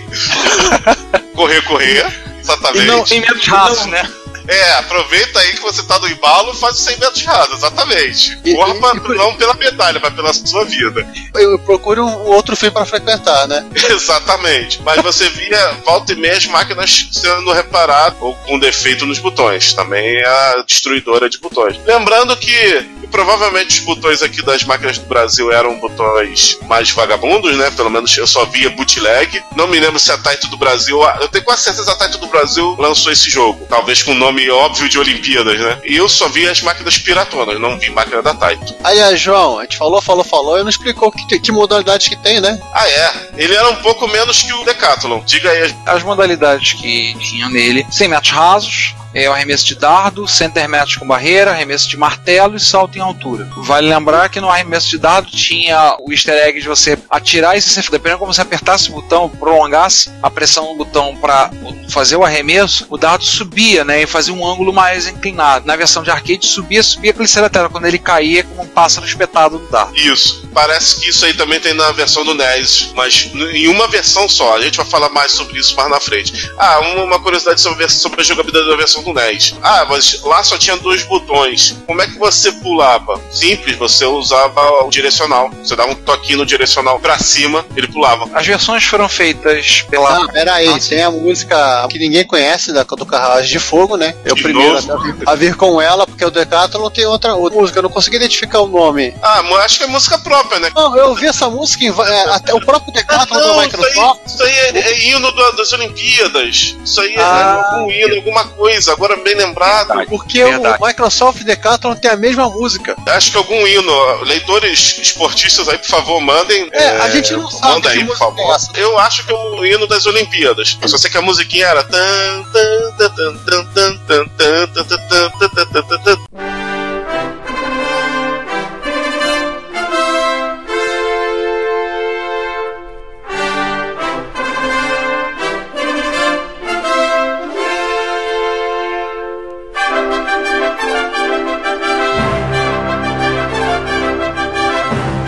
Speaker 3: correr, correr. Exatamente.
Speaker 6: E não em metros rasos, né?
Speaker 3: É, aproveita aí que você tá no embalo e faz os 100 metros rasos, exatamente.
Speaker 2: E-
Speaker 3: Corra
Speaker 2: e-
Speaker 3: pra-
Speaker 2: e
Speaker 3: não pela medalha, mas pela sua vida.
Speaker 2: Eu procuro um outro filme pra frequentar, né?
Speaker 3: Exatamente. Mas você via volta e meia as máquinas sendo reparadas ou com defeito nos botões. Também é a destruidora de botões. Lembrando que provavelmente os botões aqui das máquinas do Brasil eram botões mais vagabundos, né? Pelo menos eu só via bootleg. Não me lembro se a Taito do Brasil. Eu tenho quase certeza que a Taito do Brasil lançou esse jogo. Talvez com o nome óbvio de Olimpíadas, né? E eu só vi as máquinas piratonas, não vi máquina da Taito.
Speaker 2: Aliás, João, a gente falou, falou, falou e não explicou que, que modalidades que tem, né?
Speaker 3: Ah, é. Ele era um pouco menos que o Decathlon. Diga aí as
Speaker 6: As modalidades que tinham nele: 100 metros rasos, é o arremesso de dardo, center match com barreira, arremesso de martelo e salto em altura. Vale lembrar que no arremesso de dardo tinha o easter egg de você atirar e se dependendo de como você apertasse o botão, prolongasse a pressão no botão para fazer o arremesso, o dardo subia, né, e fazia um ângulo mais inclinado. Na versão de arcade subia, subia aquele lateral. Quando ele caía, como um pássaro espetado no dardo.
Speaker 3: Isso. Parece que isso aí também tem na versão do NES, mas em uma versão só. A gente vai falar mais sobre isso mais na frente. Ah, uma, curiosidade sobre a jogabilidade da versão do NES. Ah, mas lá só tinha dois botões. Como é que você pulava? Simples, você usava o direcional. Você dava um toquinho no direcional pra cima, ele pulava.
Speaker 6: As versões foram feitas pela.
Speaker 2: Ah, pera aí, tem a música que ninguém conhece da, do Carruagem de Fogo, né? É o
Speaker 3: De
Speaker 2: primeiro
Speaker 3: novo?
Speaker 2: a vir, a vir com ela, porque o Decathlon tem outra, outra música, eu não consegui identificar o nome.
Speaker 3: Ah, mas acho que é música própria, né?
Speaker 2: Não, eu ouvi essa música em, é, até o próprio Decathlon do
Speaker 3: isso aí,
Speaker 2: Microsoft.
Speaker 3: isso aí é, é hino do- das Olimpíadas. Isso aí é
Speaker 2: Ah.
Speaker 3: algum hino, alguma coisa. Agora bem lembrado.
Speaker 2: Porque
Speaker 6: Verdade.
Speaker 2: o Microsoft e Decathlon tem a mesma música.
Speaker 3: Acho que algum hino. Leitores esportistas aí, por favor, mandem.
Speaker 2: É, a gente não sabe
Speaker 3: Manda
Speaker 2: que
Speaker 3: aí, por
Speaker 2: é
Speaker 3: favor.
Speaker 2: essa.
Speaker 3: Eu acho que é o hino das Olimpíadas. Eu só sei que a musiquinha era.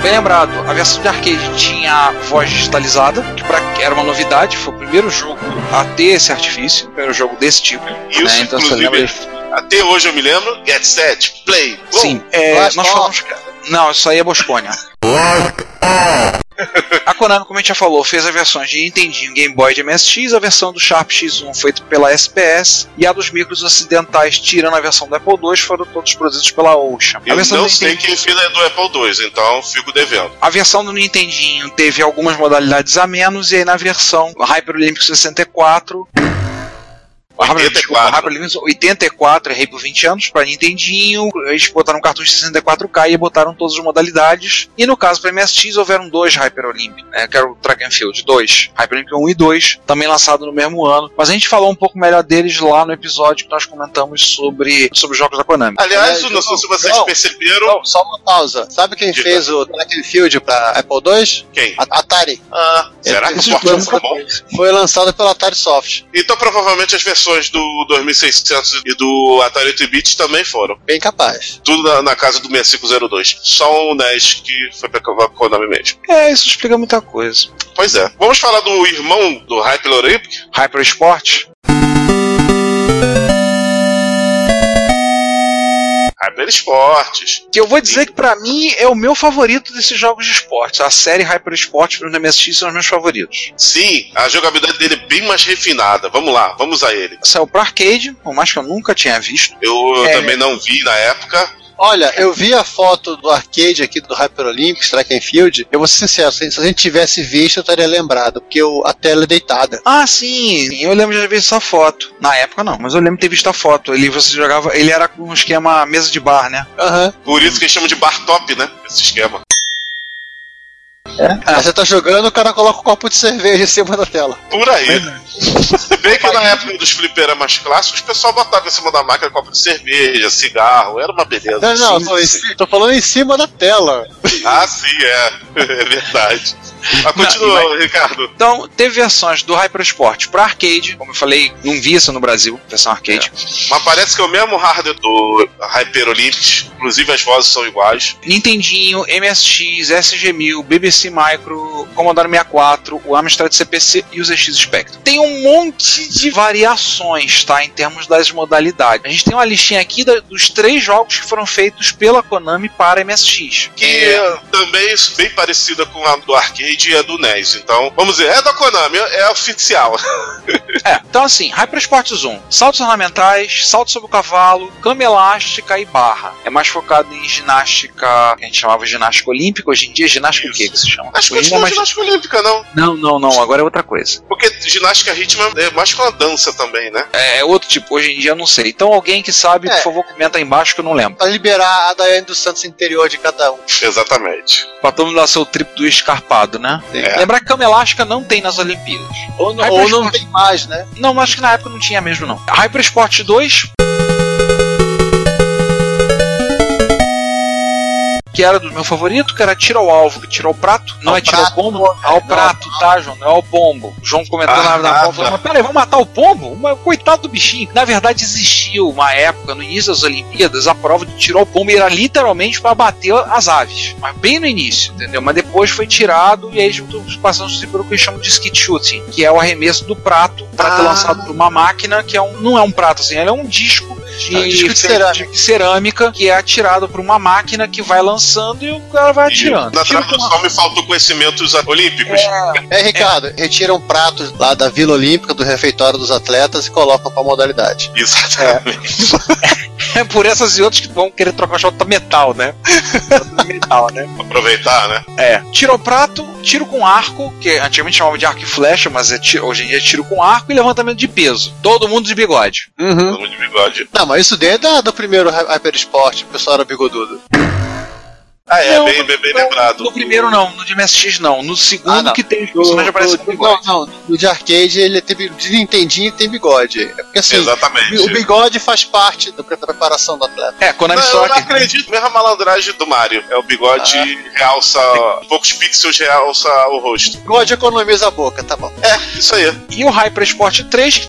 Speaker 6: Bem lembrado, a versão de arcade tinha voz digitalizada, que pra, era uma novidade, foi o primeiro jogo a ter esse artifício, o primeiro jogo desse tipo.
Speaker 3: Isso,
Speaker 6: né? Então
Speaker 3: inclusive, até hoje eu me lembro. Get set, play. go.
Speaker 6: Sim, é, nós falamos. Não, isso aí é Boscônia. A Konami, como a gente já falou, fez as versões de Nintendinho, Game Boy de MSX, a versão do Sharp X1 feita pela SPS e a dos micros ocidentais, tirando a versão do Apple II, foram todos produzidos pela Ocean. A
Speaker 3: Eu
Speaker 6: versão,
Speaker 3: não sei quem fez a do Apple II, então fico devendo.
Speaker 6: a versão do Nintendinho teve algumas modalidades a menos, e aí na versão Hyper Olympic 64. O Hyper-
Speaker 3: 84.
Speaker 6: desculpa, o Hyper Olympics 84, errei por 20 anos, para Nintendinho. Eles botaram um cartucho de 64K e botaram todas as modalidades. E no caso para MSX houveram dois Hyper Olympic, né, que era o Track and Field, dois. Hyper Olympic 1 e 2, também lançado no mesmo ano. Mas a gente falou um pouco melhor deles lá no episódio que nós comentamos sobre, sobre os jogos da Konami.
Speaker 3: Aliás,
Speaker 2: É,
Speaker 3: não sei se vocês
Speaker 2: não.
Speaker 3: perceberam.
Speaker 2: Não, só uma pausa. Sabe quem
Speaker 3: Diga.
Speaker 2: fez o Track and Field pra Apple II?
Speaker 3: Quem?
Speaker 2: A- Atari.
Speaker 3: Ah, será que o? Foi
Speaker 2: lançado pela Atari Soft.
Speaker 3: Então provavelmente as versões do 2600 e do Atari 8-bit também foram.
Speaker 2: Bem capaz.
Speaker 3: Tudo na, na casa do 6502. Só o NES que foi pra Konami mesmo.
Speaker 6: É, isso explica muita coisa.
Speaker 3: Pois é. Vamos falar do irmão do Hyper Olympic?
Speaker 6: Hyper Sport,
Speaker 3: Hyper Esportes.
Speaker 6: que eu vou dizer que pra mim é o meu favorito desses jogos de esportes. A série Hyper Sport no MSX são os meus favoritos.
Speaker 3: Sim, a jogabilidade dele é bem mais refinada. Vamos lá, vamos a ele.
Speaker 6: Saiu pro arcade, por mais que eu nunca tinha visto.
Speaker 3: Eu, eu
Speaker 6: É.
Speaker 3: também não vi na época.
Speaker 2: Olha, eu vi a foto do arcade aqui do Hyper Olympics, Track and Field. Eu vou ser sincero, se a gente tivesse visto, eu estaria lembrado, porque o- a tela é deitada.
Speaker 6: Ah, sim, eu lembro de ter visto essa foto. Na época não, mas eu lembro de ter visto a foto. Ele você jogava, ele era com um esquema mesa de bar, né?
Speaker 2: Aham.
Speaker 3: Por isso que eles chamam de bar top, né? Esse esquema.
Speaker 2: Aí você tá jogando, o cara coloca um copo de cerveja em cima da tela.
Speaker 3: Por aí. Se bem que na época dos fliperamas clássicos, o pessoal botava em cima da máquina copo de cerveja, cigarro, era uma beleza.
Speaker 2: Não, não,
Speaker 3: Sim,
Speaker 2: tô,
Speaker 3: sim.
Speaker 2: tô falando em cima da tela.
Speaker 3: Ah, sim, é. É verdade. Mas continua, Ricardo.
Speaker 6: Então, teve versões do Hyper Sport pra arcade, como eu falei, não vi isso no Brasil, versão arcade.
Speaker 3: Mas parece que é o mesmo hardware do Hyper Olympics, inclusive as vozes são iguais.
Speaker 6: Nintendinho, MSX, SG-1000, BBC Micro, Commodore 64, o Amstrad CPC e o ZX Spectrum. Tem um monte de variações, tá, em termos das modalidades. A gente tem uma listinha aqui da- dos três jogos que foram feitos pela Konami para MSX.
Speaker 3: Que
Speaker 6: É,
Speaker 3: também é bem parecida com a do arcade e a do NES. Então, vamos dizer, é da Konami, é oficial.
Speaker 6: é, então assim, Hyper Sports 1, saltos ornamentais, salto sobre o cavalo, cama elástica e barra. É mais focado em ginástica, que a gente chamava de ginástica olímpica, hoje em dia é ginástica o que que se chama?
Speaker 3: Acho que continua
Speaker 6: é mais-
Speaker 3: ginástica olímpica, não.
Speaker 6: Não, não, não, agora é outra coisa.
Speaker 3: Porque ginástica ritmo é mais com a dança também, né?
Speaker 6: É, é outro tipo, hoje em dia eu não sei. Então alguém que sabe,
Speaker 2: É.
Speaker 6: por favor, comenta aí embaixo que eu não lembro.
Speaker 2: Pra liberar a Daiane dos Santos interior de cada um.
Speaker 3: Exatamente.
Speaker 6: Pra todo mundo dar seu trip do escarpado, né?
Speaker 3: É.
Speaker 6: Lembrar que cama elástica não tem nas Olimpíadas.
Speaker 2: Ou, não- ou não tem mais, né?
Speaker 6: Não, acho que na época não tinha mesmo, não. Hyper Sport 2. Que era do meu favorito, que era tira ao alvo, que tira ao prato. Não
Speaker 2: Ao
Speaker 6: é tira ao
Speaker 2: prato,
Speaker 6: pombo,
Speaker 2: é,
Speaker 6: ao
Speaker 2: não,
Speaker 6: prato, tá, João? Não é ao pombo. O João comentou
Speaker 3: Ah,
Speaker 6: na hora da prova, falou, mas peraí, vamos matar o pombo? Coitado do bichinho. Na verdade, existia uma época, no início das Olimpíadas, a prova de tirar ao pombo era literalmente para bater as aves. Mas bem no início, entendeu? Mas depois foi tirado e aí eles passam a pelo que eles chamam de skit shooting, que é o arremesso do prato para ter
Speaker 2: Ah.
Speaker 6: lançado por uma máquina, que é um, não é um prato assim, ele é um disco de,
Speaker 2: Ah, disco de cerâmica.
Speaker 6: de cerâmica que é atirado por uma máquina que vai lançando e o cara vai atirando.
Speaker 3: Na
Speaker 6: Tira com uma-
Speaker 3: tradução me faltou conhecimentos olímpicos.
Speaker 2: É, Ricardo, retiram pratos lá da Vila Olímpica, do refeitório dos atletas e colocam pra modalidade.
Speaker 3: Exatamente.
Speaker 6: É por essas e outras que vão querer trocar shot pra metal, né? metal, né?
Speaker 3: Aproveitar, né?
Speaker 6: É. Tiro ao prato, tiro com arco, que antigamente chamava de arco e flecha, mas é ti- hoje em dia é tiro com arco e levantamento de peso. Todo mundo de bigode.
Speaker 2: Uhum.
Speaker 3: Todo mundo de bigode.
Speaker 2: Não, mas isso desde a- do primeiro Hy- Hyper Sport, o pessoal era bigodudo.
Speaker 3: Ah, é,
Speaker 6: Não,
Speaker 3: bem, bem, bem
Speaker 6: não,
Speaker 3: lembrado.
Speaker 6: No primeiro não, no de MSX não. No segundo
Speaker 2: Ah, não.
Speaker 6: que tem os personagens aparecem com
Speaker 2: no,
Speaker 6: bigode.
Speaker 2: não, não, no de arcade ele teve. De Nintendinho tem bigode. É porque assim,
Speaker 3: Exatamente.
Speaker 2: o bigode faz parte da pre- preparação do atleta.
Speaker 6: É, Konami
Speaker 3: Não, eu não
Speaker 6: Soccer.
Speaker 3: acredito mesmo a malandragem do Mario. É o bigode realça. Poucos pixels realça o rosto.
Speaker 2: Bigode economiza a boca, tá bom.
Speaker 3: É, isso aí.
Speaker 6: E o Hyper Sport 3,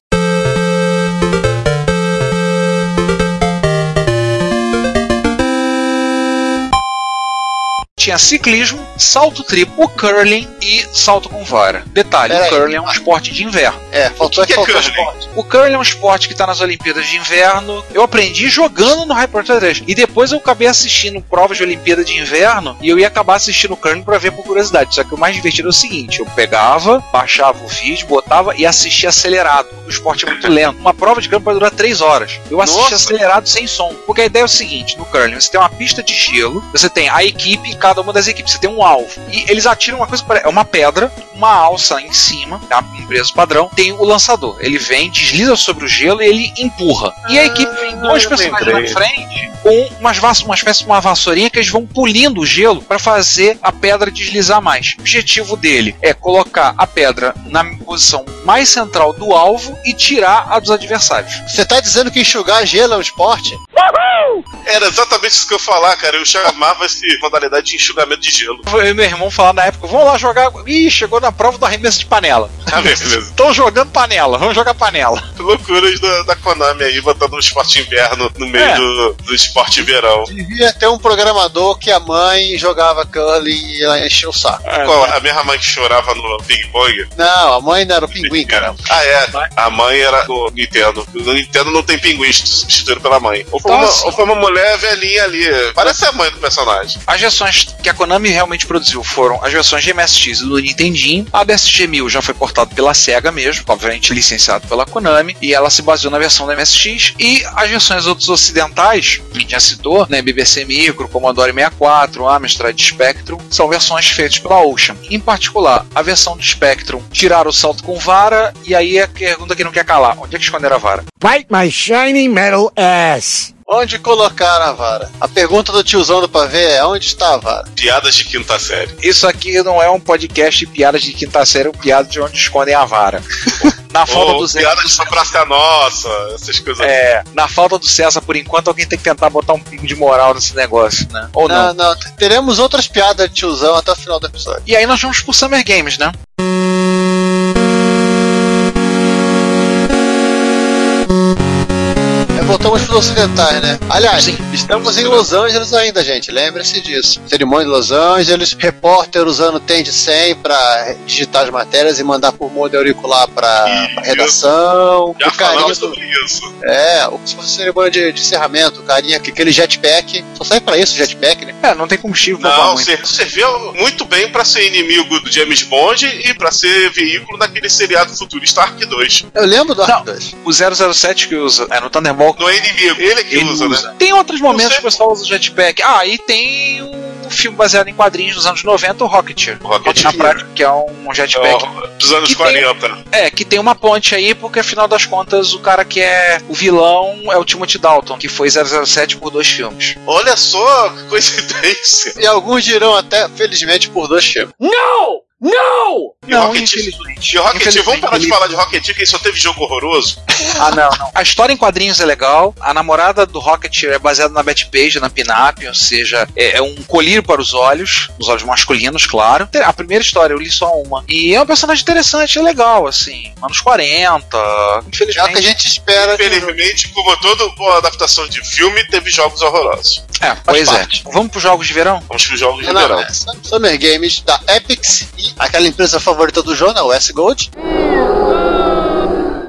Speaker 6: tinha ciclismo, salto triplo, curling e salto com vara. Detalhe,
Speaker 2: Peraí.
Speaker 6: o curling é um esporte de inverno.
Speaker 2: É, faltou
Speaker 3: que que é
Speaker 2: faltou
Speaker 3: curling?
Speaker 2: esporte.
Speaker 6: O curling é um esporte que está nas Olimpíadas de Inverno. Eu aprendi jogando no Hyper 3. E depois eu acabei assistindo provas de Olimpíada de Inverno e eu ia acabar assistindo o curling para ver por curiosidade. Só que o mais divertido é o seguinte: eu pegava, baixava o vídeo, botava e assistia acelerado. O esporte é muito lento. Uma prova de curling pode durar 3 horas. Eu assisti
Speaker 3: Nossa.
Speaker 6: acelerado sem som. Porque a ideia é o seguinte: no curling você tem uma pista de gelo, você tem a equipe e cada uma das equipes, você tem um alvo. E eles atiram uma coisa, é uma pedra, uma alça em cima, tá? um preço padrão, tem o lançador. Ele vem, desliza sobre o gelo e ele empurra. E a equipe vem dois
Speaker 3: eu
Speaker 6: personagens na frente com umas uma espécie de uma vassourinha que eles vão polindo o gelo para fazer a pedra deslizar mais. O objetivo dele é colocar a pedra na posição mais central do alvo e tirar a dos adversários.
Speaker 2: Você tá dizendo que enxugar gelo é um esporte?
Speaker 3: Era exatamente isso que eu ia falar, cara. Eu chamava esse modalidade de enxugamento de gelo.
Speaker 6: Eu e meu irmão falar na época, vamos lá jogar. Ih, chegou na prova do arremesso de panela.
Speaker 3: Ah.
Speaker 6: Estão jogando panela, vamos jogar panela.
Speaker 3: Loucuras da, da Konami aí, botando o esporte inverno no meio
Speaker 6: É.
Speaker 3: do, do esporte verão.
Speaker 2: Devia ter um programador que a mãe jogava curling e ela encheu o saco.
Speaker 3: Qual? A minha mãe que chorava no Ping Pong?
Speaker 2: Não, a mãe não era o pinguim, cara.
Speaker 3: Ah, é. A mãe era do Nintendo. No Nintendo não tem pinguim substituído pela mãe. Ou foi,
Speaker 6: Então,
Speaker 3: uma,
Speaker 6: assim-
Speaker 3: ou foi uma mulher velhinha ali. Parece a mãe do personagem.
Speaker 6: As versões que a Konami realmente produziu foram as versões de MSX do Nintendinho. A BSG 1000 já foi portada pela SEGA mesmo, obviamente licenciado pela Konami, e ela se baseou na versão da MSX. E as versões outros ocidentais, que a gente já citou, né, BBC Micro, Commodore 64, Amstrad Spectrum, são versões feitas pela Ocean. Em particular, a versão do Spectrum tiraram o salto com vara, e aí a pergunta que não quer calar: onde é que esconderam a vara?
Speaker 7: Bite my shiny metal ass.
Speaker 2: Onde colocaram a vara? A pergunta do tiozão do pavê é: onde está a vara?
Speaker 3: Piadas de quinta série.
Speaker 6: Isso aqui não é um podcast de piadas de quinta série, é um piada de onde escondem a vara. Na falta
Speaker 3: Ou
Speaker 6: do Zé.
Speaker 3: piadas de Praça é Nossa, essas coisas.
Speaker 6: É, na falta do César, por enquanto, alguém tem que tentar botar um pingo de moral nesse negócio, né? Ou não.
Speaker 2: Não, não. Teremos outras piadas de tiozão até o final do episódio.
Speaker 6: E aí nós vamos pro Summer Games, né?
Speaker 2: É, voltamos para os ocidentais, né? Aliás,
Speaker 6: Sim.
Speaker 2: estamos em Los Angeles ainda, gente. Lembre-se disso. Cerimônia de Los Angeles, repórter usando Tend 100 para digitar as matérias e mandar por modo auricular para redação.
Speaker 3: Já
Speaker 2: o carinha do-
Speaker 3: sobre isso.
Speaker 2: É, o se fosse cerimônia de, de encerramento, o carinha, que- aquele jetpack. Só serve pra isso, jetpack, né?
Speaker 6: É, não tem combustível pra
Speaker 3: Não,
Speaker 6: muito.
Speaker 3: ser- serviu muito bem pra ser inimigo do James Bond e pra ser veículo naquele seriado futurista Ark 2.
Speaker 2: Eu lembro do
Speaker 6: Não.
Speaker 2: Ark 2.
Speaker 6: O 007 que usa, é no Thunderbolt.
Speaker 3: Não é inimigo, ele é que
Speaker 6: Ele
Speaker 3: usa,
Speaker 6: usa.
Speaker 3: né?
Speaker 6: Tem outros momentos que o pessoal usa o jetpack. Ah, e tem um filme baseado em quadrinhos dos anos 90, o Rocketeer.
Speaker 3: O Rocketeer.
Speaker 6: Na prática, que é um jetpack.
Speaker 3: Ó, dos anos
Speaker 6: Que tem-
Speaker 3: 40.
Speaker 6: É, que tem uma ponte aí, porque afinal das contas o cara que é o vilão é o Timothy Dalton, que foi 007 por dois filmes.
Speaker 3: Olha só que coincidência.
Speaker 2: E alguns dirão até, felizmente, por dois filmes.
Speaker 7: No!
Speaker 4: No!
Speaker 3: E
Speaker 6: Não,
Speaker 3: Rocket,
Speaker 6: infelizmente.
Speaker 3: e Rocket, vamos parar de
Speaker 6: Infelizmente.
Speaker 3: falar de Rocket que só teve jogo horroroso.
Speaker 6: Ah, não, não. A história em quadrinhos é legal. A namorada do Rocket é baseada na Betty Page, na Pinap, ou seja, é, é um colírio para os olhos, os olhos masculinos, claro. A primeira história, eu li só uma. E é um personagem interessante, é legal, assim. Anos 40.
Speaker 2: É o que a
Speaker 6: Infelizmente.
Speaker 2: gente espera.
Speaker 3: Infelizmente, como toda boa adaptação de filme, teve jogos horrorosos.
Speaker 6: É, pois
Speaker 2: parte.
Speaker 6: é. Vamos pros jogos de verão?
Speaker 3: Vamos para os jogos de
Speaker 2: Não,
Speaker 3: verão.
Speaker 2: é Summer Games da Epics e aquela empresa favorita do João, a US Gold.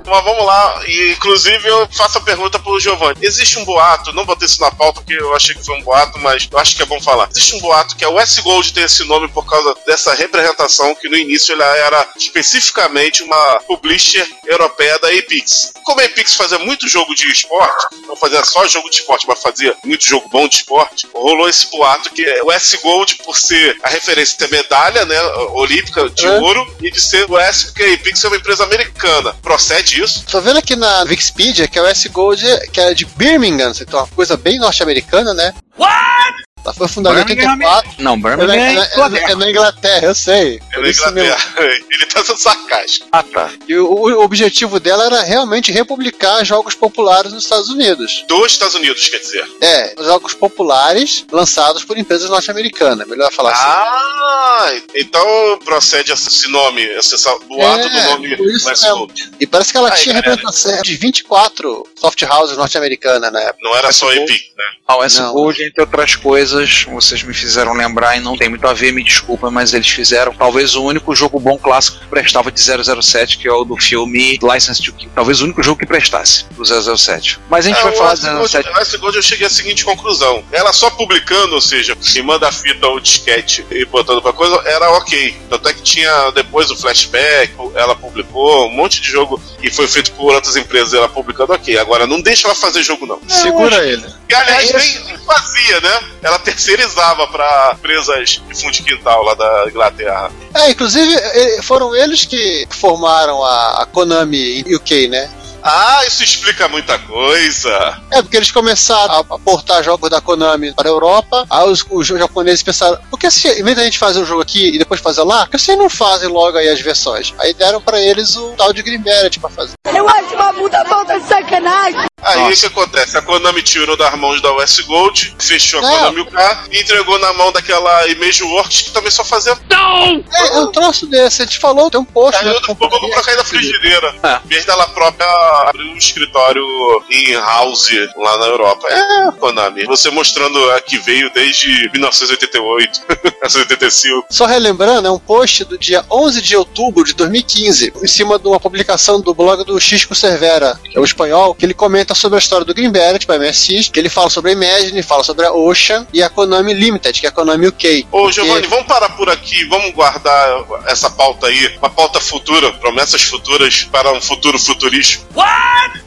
Speaker 3: Mas vamos lá, e inclusive eu faço a pergunta pro Giovanni. Existe um boato, não botei isso na pauta porque eu achei que foi um boato, mas eu acho que é bom falar. Existe um boato que a US Gold tem esse nome por causa dessa representação que no início ela era especificamente uma publisher europeia da Epix. Como a Epix fazia muito jogo de esporte, não fazia só jogo de esporte, mas fazia muito jogo bom de esporte, rolou esse boato que é o S Gold por ser a referência da medalha, né, olímpica de
Speaker 2: É.
Speaker 3: ouro e de ser o S porque a Epix é uma empresa americana. Procede isso?
Speaker 2: Tô vendo aqui na Wikipedia que a US Gold é- que era de Birmingham, então uma coisa bem norte-americana, né? Ela foi fundada em
Speaker 6: Birmingham
Speaker 2: 84.
Speaker 6: Não,
Speaker 2: É
Speaker 6: Birmingham
Speaker 2: na,
Speaker 6: é
Speaker 2: é na-
Speaker 6: Inglaterra.
Speaker 2: é na Inglaterra, eu sei.
Speaker 3: É na. Inglaterra. Ele tá sendo sarcástico.
Speaker 6: Ah, tá.
Speaker 2: E o, o objetivo dela era realmente republicar jogos populares nos Estados Unidos.
Speaker 3: Dos Estados Unidos, quer dizer.
Speaker 2: É, jogos populares lançados por empresas norte-americanas. Melhor falar assim.
Speaker 3: Ah, então procede esse nome, esse boato
Speaker 2: É,
Speaker 3: do nome. Gold.
Speaker 2: E parece que ela tinha representação de 24 soft houses norte-americanas na época.
Speaker 3: Não era só
Speaker 2: West Gold.
Speaker 3: Epic, né?
Speaker 6: A
Speaker 2: Não.
Speaker 6: Gold, entre outras coisas, vocês me fizeram lembrar e não tem muito a ver, me desculpa, mas eles fizeram talvez o único jogo bom clássico que prestava de 007, que é o do filme License to Kill. Talvez o único jogo que prestasse do 007. Mas a gente
Speaker 3: É,
Speaker 6: vai falar do
Speaker 3: Gold-
Speaker 6: 007.
Speaker 3: o Gold eu cheguei à seguinte conclusão. Ela só publicando, ou seja, e manda a fita ou disquete e botando pra coisa, era ok. Tanto é que tinha depois o flashback, ela publicou um monte de jogo e foi feito por outras empresas, ela publicando ok. Agora não deixa ela fazer jogo, não.
Speaker 2: Segura ele.
Speaker 3: E aliás,
Speaker 6: É
Speaker 3: nem nem fazia, né? Ela terceirizava pra empresas de fundo de quintal lá da Inglaterra.
Speaker 2: É, inclusive eh, foram eles que formaram a, Konami UK, né?
Speaker 3: Ah, isso explica muita coisa.
Speaker 2: É, porque eles começaram a a portar jogos da Konami para a Europa, aí os, os japoneses pensaram, por que se, em vez da gente fazer o jogo aqui e depois fazer lá, por que vocês não fazem logo aí as versões? Aí deram para eles o tal de Green Beret pra fazer.
Speaker 8: Eu acho uma puta falta de sacanagem.
Speaker 3: Aí o que acontece? A Konami tirou das mãos da West Gold, fechou a
Speaker 2: Não.
Speaker 3: Konami UK e entregou na mão daquela Image Works que também só fazia.
Speaker 2: É, é um troço desse, a gente falou, tem um post.
Speaker 3: Caiu
Speaker 2: né,
Speaker 3: do fogo pra cair da frigideira.
Speaker 6: É.
Speaker 3: Em vez dela própria abrir um escritório em house lá na Europa. É, Konami. Você mostrando a que veio desde 1988, 1985.
Speaker 2: Só relembrando, é um post do dia 11 de outubro de 2015, em cima de uma publicação do blog do Xisco Cervera, que é o espanhol, que ele comenta sobre a história do Green Beret para MSX, que ele fala sobre a Imagine, fala sobre a Ocean e a Konami Limited, que é a Konami UK.
Speaker 3: Ô,
Speaker 2: Porque-
Speaker 3: Giovanni, vamos parar por aqui, vamos guardar essa pauta aí, uma pauta futura, promessas futuras para um futuro futurístico.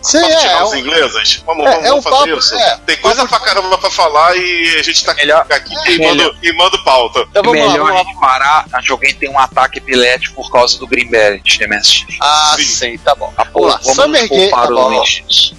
Speaker 2: Sim,
Speaker 3: Vamos
Speaker 2: é,
Speaker 3: tirar
Speaker 2: é
Speaker 3: os
Speaker 2: um-
Speaker 3: ingleses? Vamos,
Speaker 2: é-
Speaker 3: vamos,
Speaker 2: é um
Speaker 3: vamos fazer
Speaker 2: papo-
Speaker 3: isso?
Speaker 2: é,
Speaker 3: Tem coisa pra caramba pra falar e a gente tá
Speaker 6: Melhor-
Speaker 3: aqui
Speaker 6: é,
Speaker 3: queimando,
Speaker 6: melhor.
Speaker 3: queimando pauta.
Speaker 2: Então vamos lá,
Speaker 6: Melhor
Speaker 2: vamos
Speaker 6: a
Speaker 2: lá.
Speaker 6: parar onde alguém tem um ataque epilético por causa do Green Beret MSX.
Speaker 2: Ah,
Speaker 3: Sim.
Speaker 2: sim, tá bom.
Speaker 6: Ah, pô,
Speaker 2: Vamos lá,
Speaker 6: vamos
Speaker 2: Summer Game. Tá bom.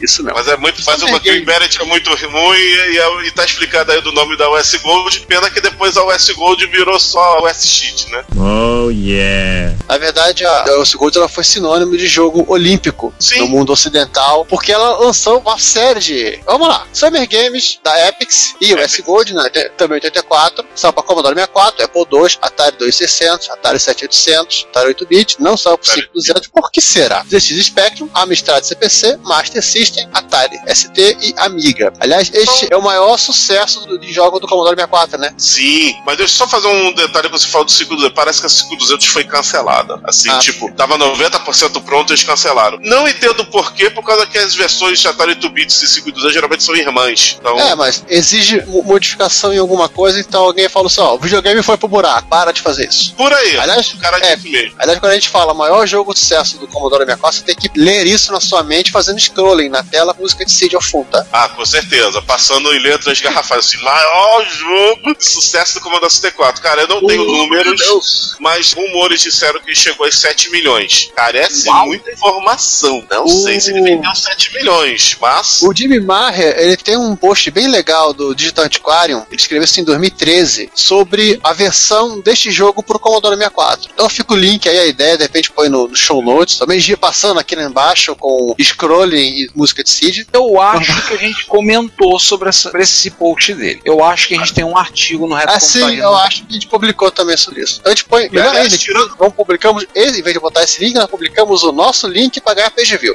Speaker 6: Isso mesmo.
Speaker 3: Mas é muito. Mas
Speaker 2: Summer
Speaker 3: o Green. Beret é muito ruim e, e, e tá explicado aí do nome da US Gold. Pena que depois a US Gold virou só US Cheat, né?
Speaker 4: Oh yeah.
Speaker 2: Na verdade, a a US Gold ela foi sinônimo de jogo olímpico
Speaker 3: Sim.
Speaker 2: no mundo ocidental, porque ela lançou uma série de. Vamos lá, Summer Games da Epics e o S Gold, né, também 84, são para Commodore 64, Apple II, Atari 2600, Atari 7800, Atari 8-bit, não são para
Speaker 3: Atari
Speaker 2: 5200, por que será? ZX Spectrum, Amstrad CPC, Master System, Atari ST e Amiga. Aliás, este é o maior sucesso do, de jogo do Commodore 64, né?
Speaker 3: Sim, mas deixa eu só fazer um detalhe quando você fala do 5200. Parece que a 5200 foi cancelada. Assim,
Speaker 2: Ah,
Speaker 3: tipo, tava 90% pronto e eles cancelaram. Não entendo por quê, por causa que as versões de Atari 8-bits e 5200 geralmente são irmãs. Então,
Speaker 2: É, mas exige mo- modificação em alguma coisa, então alguém falou assim: ó, o videogame foi pro buraco, para de fazer isso.
Speaker 3: por aí.
Speaker 2: Aliás,
Speaker 3: o cara
Speaker 2: é,
Speaker 3: disse mesmo.
Speaker 2: Aliás, quando a gente fala maior jogo de sucesso do Commodore 64, você tem que ler isso na sua mente fazendo scrolling na tela, música de ao fundo, tá?
Speaker 3: Ah, com certeza. Passando em letras garrafais, assim, maior jogo de sucesso do Commodore 64. Cara, eu não tenho números, mas rumores disseram que chegou a 7 milhões. Carece
Speaker 2: Uau.
Speaker 3: muita informação. Não sei se ele vendeu 7 milhões, mas.
Speaker 2: O Jimmy Maher, ele tem um post bem legal do Digital Antiquarium, ele escreveu isso em 2013, sobre a versão deste jogo pro Commodore 64. Então fica o link aí, a ideia, de repente põe no, no show notes, também dia passando aqui lá embaixo com scrolling e música de Seed.
Speaker 6: Eu acho que a gente comentou sobre, essa- sobre esse post dele. Eu acho que a gente tem um artigo no Reto
Speaker 2: Ah, sim, eu acho que a gente publicou também sobre isso. Então a gente põe, melhor
Speaker 3: aliás,
Speaker 2: ainda, tirando, vamos publicamos, em vez de botar esse link, nós publicamos o nosso link para ganhar page view.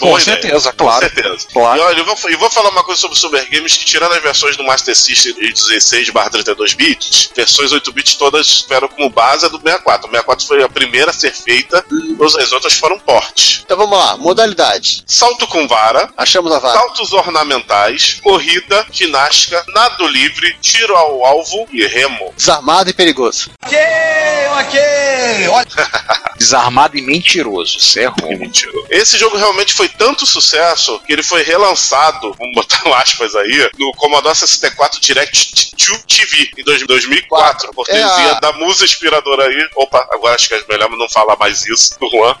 Speaker 6: Com
Speaker 3: Boa
Speaker 6: certeza,
Speaker 3: ideia.
Speaker 6: claro.
Speaker 3: Com certeza.
Speaker 6: Claro.
Speaker 3: E olha, eu vou, eu vou falar uma coisa sobre o Super Games que, tirando as versões do Master System de 16 barra 32 bits, versões 8 bits todas esperam como base a do 64. O 64 foi a primeira a ser feita, as outras foram portes.
Speaker 2: Então vamos lá, modalidade.
Speaker 3: Salto com vara,
Speaker 2: Achamos a vara.
Speaker 3: saltos ornamentais, corrida, ginástica, nado livre, tiro ao alvo e remo.
Speaker 2: Desarmado e perigoso.
Speaker 6: Desarmado e mentiroso. Isso é ruim.
Speaker 3: Esse jogo realmente foi tanto sucesso que ele foi relançado, vamos botar um aspas aí, no Commodore 64 Direct 2 TV em dois- 2004, por
Speaker 2: É a-
Speaker 3: cortesia da musa inspiradora aí. Opa, agora acho que é melhor não falar mais isso do Juan.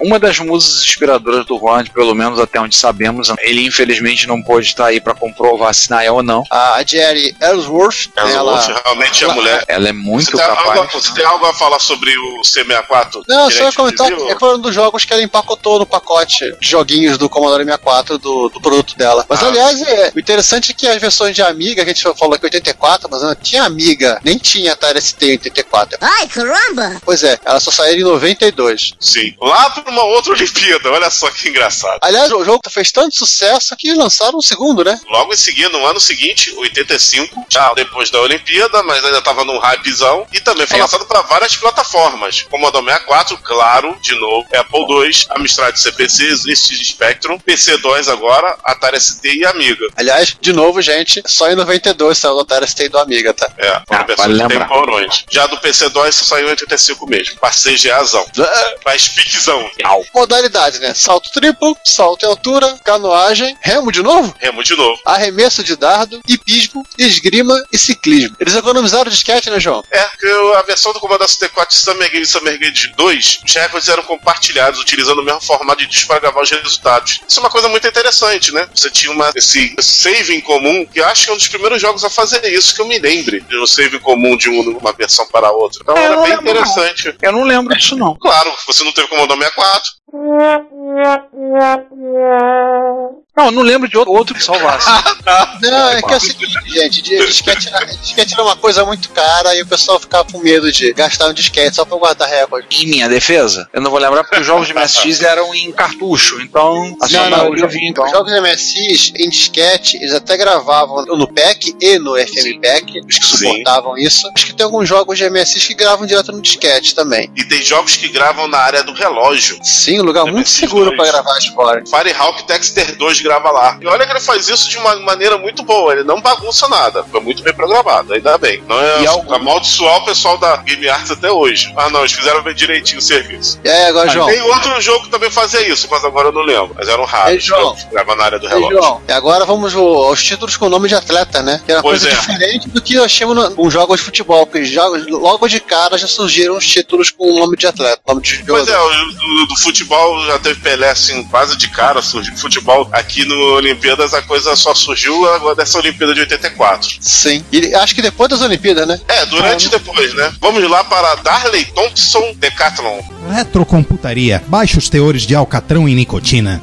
Speaker 6: Uma das musas inspiradoras do Juan, pelo menos até onde sabemos, ele infelizmente não pôde estar aí pra comprovar se na é ou não.
Speaker 2: A Jerry Ellsworth,
Speaker 3: Ellsworth,
Speaker 2: ela...
Speaker 3: realmente é mulher.
Speaker 6: Ela é
Speaker 3: Você
Speaker 6: muito
Speaker 3: algo,
Speaker 6: capaz.
Speaker 3: você tem algo a falar sobre o C64?
Speaker 2: Não, só ia comentar
Speaker 3: TV,
Speaker 2: que é foi um dos jogos que ela empacotou no pacote de joguinhos do Commodore 64 do, do produto dela. Mas
Speaker 3: Ah.
Speaker 2: aliás, é, o interessante é que as versões de Amiga, que a gente falou aqui 84, mas não tinha Amiga, nem tinha Atari ST em 84.
Speaker 8: Ai, caramba!
Speaker 2: Pois é, elas só saíram em 92.
Speaker 3: Sim. Lá pra uma outra Olimpíada, olha só que engraçado.
Speaker 2: Aliás, o jogo fez tanto sucesso que lançaram o segundo, né?
Speaker 3: Logo em seguida, no ano seguinte, 85, já depois da Olimpíada, mas ainda tava num hypezão, e também foi
Speaker 6: É.
Speaker 3: lançado para várias plataformas. Commodore 64, claro, de novo, Apple II, Amstrad CPC, ZX Spectrum, PC-DOS agora, Atari ST e Amiga.
Speaker 2: Aliás, de novo, gente, só em 92 saiu o Atari ST do Amiga, tá?
Speaker 3: É, foram
Speaker 6: Ah,
Speaker 3: versões
Speaker 6: vale lembrar.
Speaker 3: temporões. Já do PC-DOS saiu em 85 mesmo, pra CGAzão, pra Spickzão,
Speaker 2: Modalidade, né? Salto triplo, salto em altura, canoagem, remo de novo?
Speaker 3: remo de novo.
Speaker 2: arremesso de dardo, hipismo, esgrima e ciclismo. Eles economizaram disquete, né, João?
Speaker 3: É, porque a versão do Commodore 64 Summer Game e Summer Game 2, os recordes eram compartilhados, utilizando o mesmo formato de disco para gravar os resultados. Isso é uma coisa muito interessante, né? Você tinha uma, esse save em comum, que eu acho que é um dos primeiros jogos a fazer isso, que eu me lembre, de um save em comum de um- uma versão para a outra. Então
Speaker 6: É,
Speaker 3: era bem
Speaker 6: lembro, não.
Speaker 3: interessante.
Speaker 6: Eu não lembro disso, não.
Speaker 3: Claro, você não teve Commodore 64.
Speaker 6: Não, eu não lembro de outro, outro que salvasse.
Speaker 2: Não, é que é o seguinte, gente, de- disquete, era- disquete era uma coisa muito cara e o pessoal ficava com medo de gastar um disquete só pra guardar recorde.
Speaker 6: em minha defesa, eu não vou lembrar porque os jogos de MSX eram em cartucho, então a sua
Speaker 2: Não, não, os,
Speaker 6: vinha
Speaker 2: os
Speaker 6: então.
Speaker 2: jogos MSX em disquete, eles até gravavam no PEC e no FM PEC, os que
Speaker 3: Sim.
Speaker 2: suportavam isso. Acho que tem alguns jogos de MSX que gravam direto no disquete também.
Speaker 3: E tem jogos que gravam na área do relógio.
Speaker 2: Sim, um lugar muito
Speaker 3: MSX
Speaker 2: seguro pra gravar horas.
Speaker 3: Firehawk Dexter 2 grava lá. E olha que ele faz isso de uma maneira muito boa. Ele não bagunça nada. Foi muito bem programado, ainda bem. Não é
Speaker 6: E algum-
Speaker 3: amaldiçoar o pessoal da Game Arts até hoje. Ah, não, eles fizeram bem direitinho o serviço.
Speaker 2: Aí, agora, João?
Speaker 3: Tem outro jogo que também fazia isso, mas agora eu não lembro. Mas eram raros.
Speaker 2: João.
Speaker 3: Grava na área do
Speaker 2: Ei,
Speaker 3: relógio.
Speaker 2: João, E agora vamos ao- aos títulos com nome de atleta, né? Que é uma
Speaker 3: Pois
Speaker 2: coisa
Speaker 3: é.
Speaker 2: diferente do que tínhamos no- com jogos de futebol, porque jogos, logo de cara já surgiram os títulos com nome de atleta, nome de
Speaker 3: Pois
Speaker 2: jogador.
Speaker 3: é, o do, do futebol já teve Pelé assim, quase de cara, surgiu futebol. Aqui no Olimpíadas a coisa só surgiu agora dessa Olimpíada de 84.
Speaker 2: Sim. E acho que depois das Olimpíadas, né?
Speaker 3: É, durante e depois, né? Vamos lá para Darley Thompson Decathlon.
Speaker 9: Retrocomputaria. Baixos teores de alcatrão e nicotina.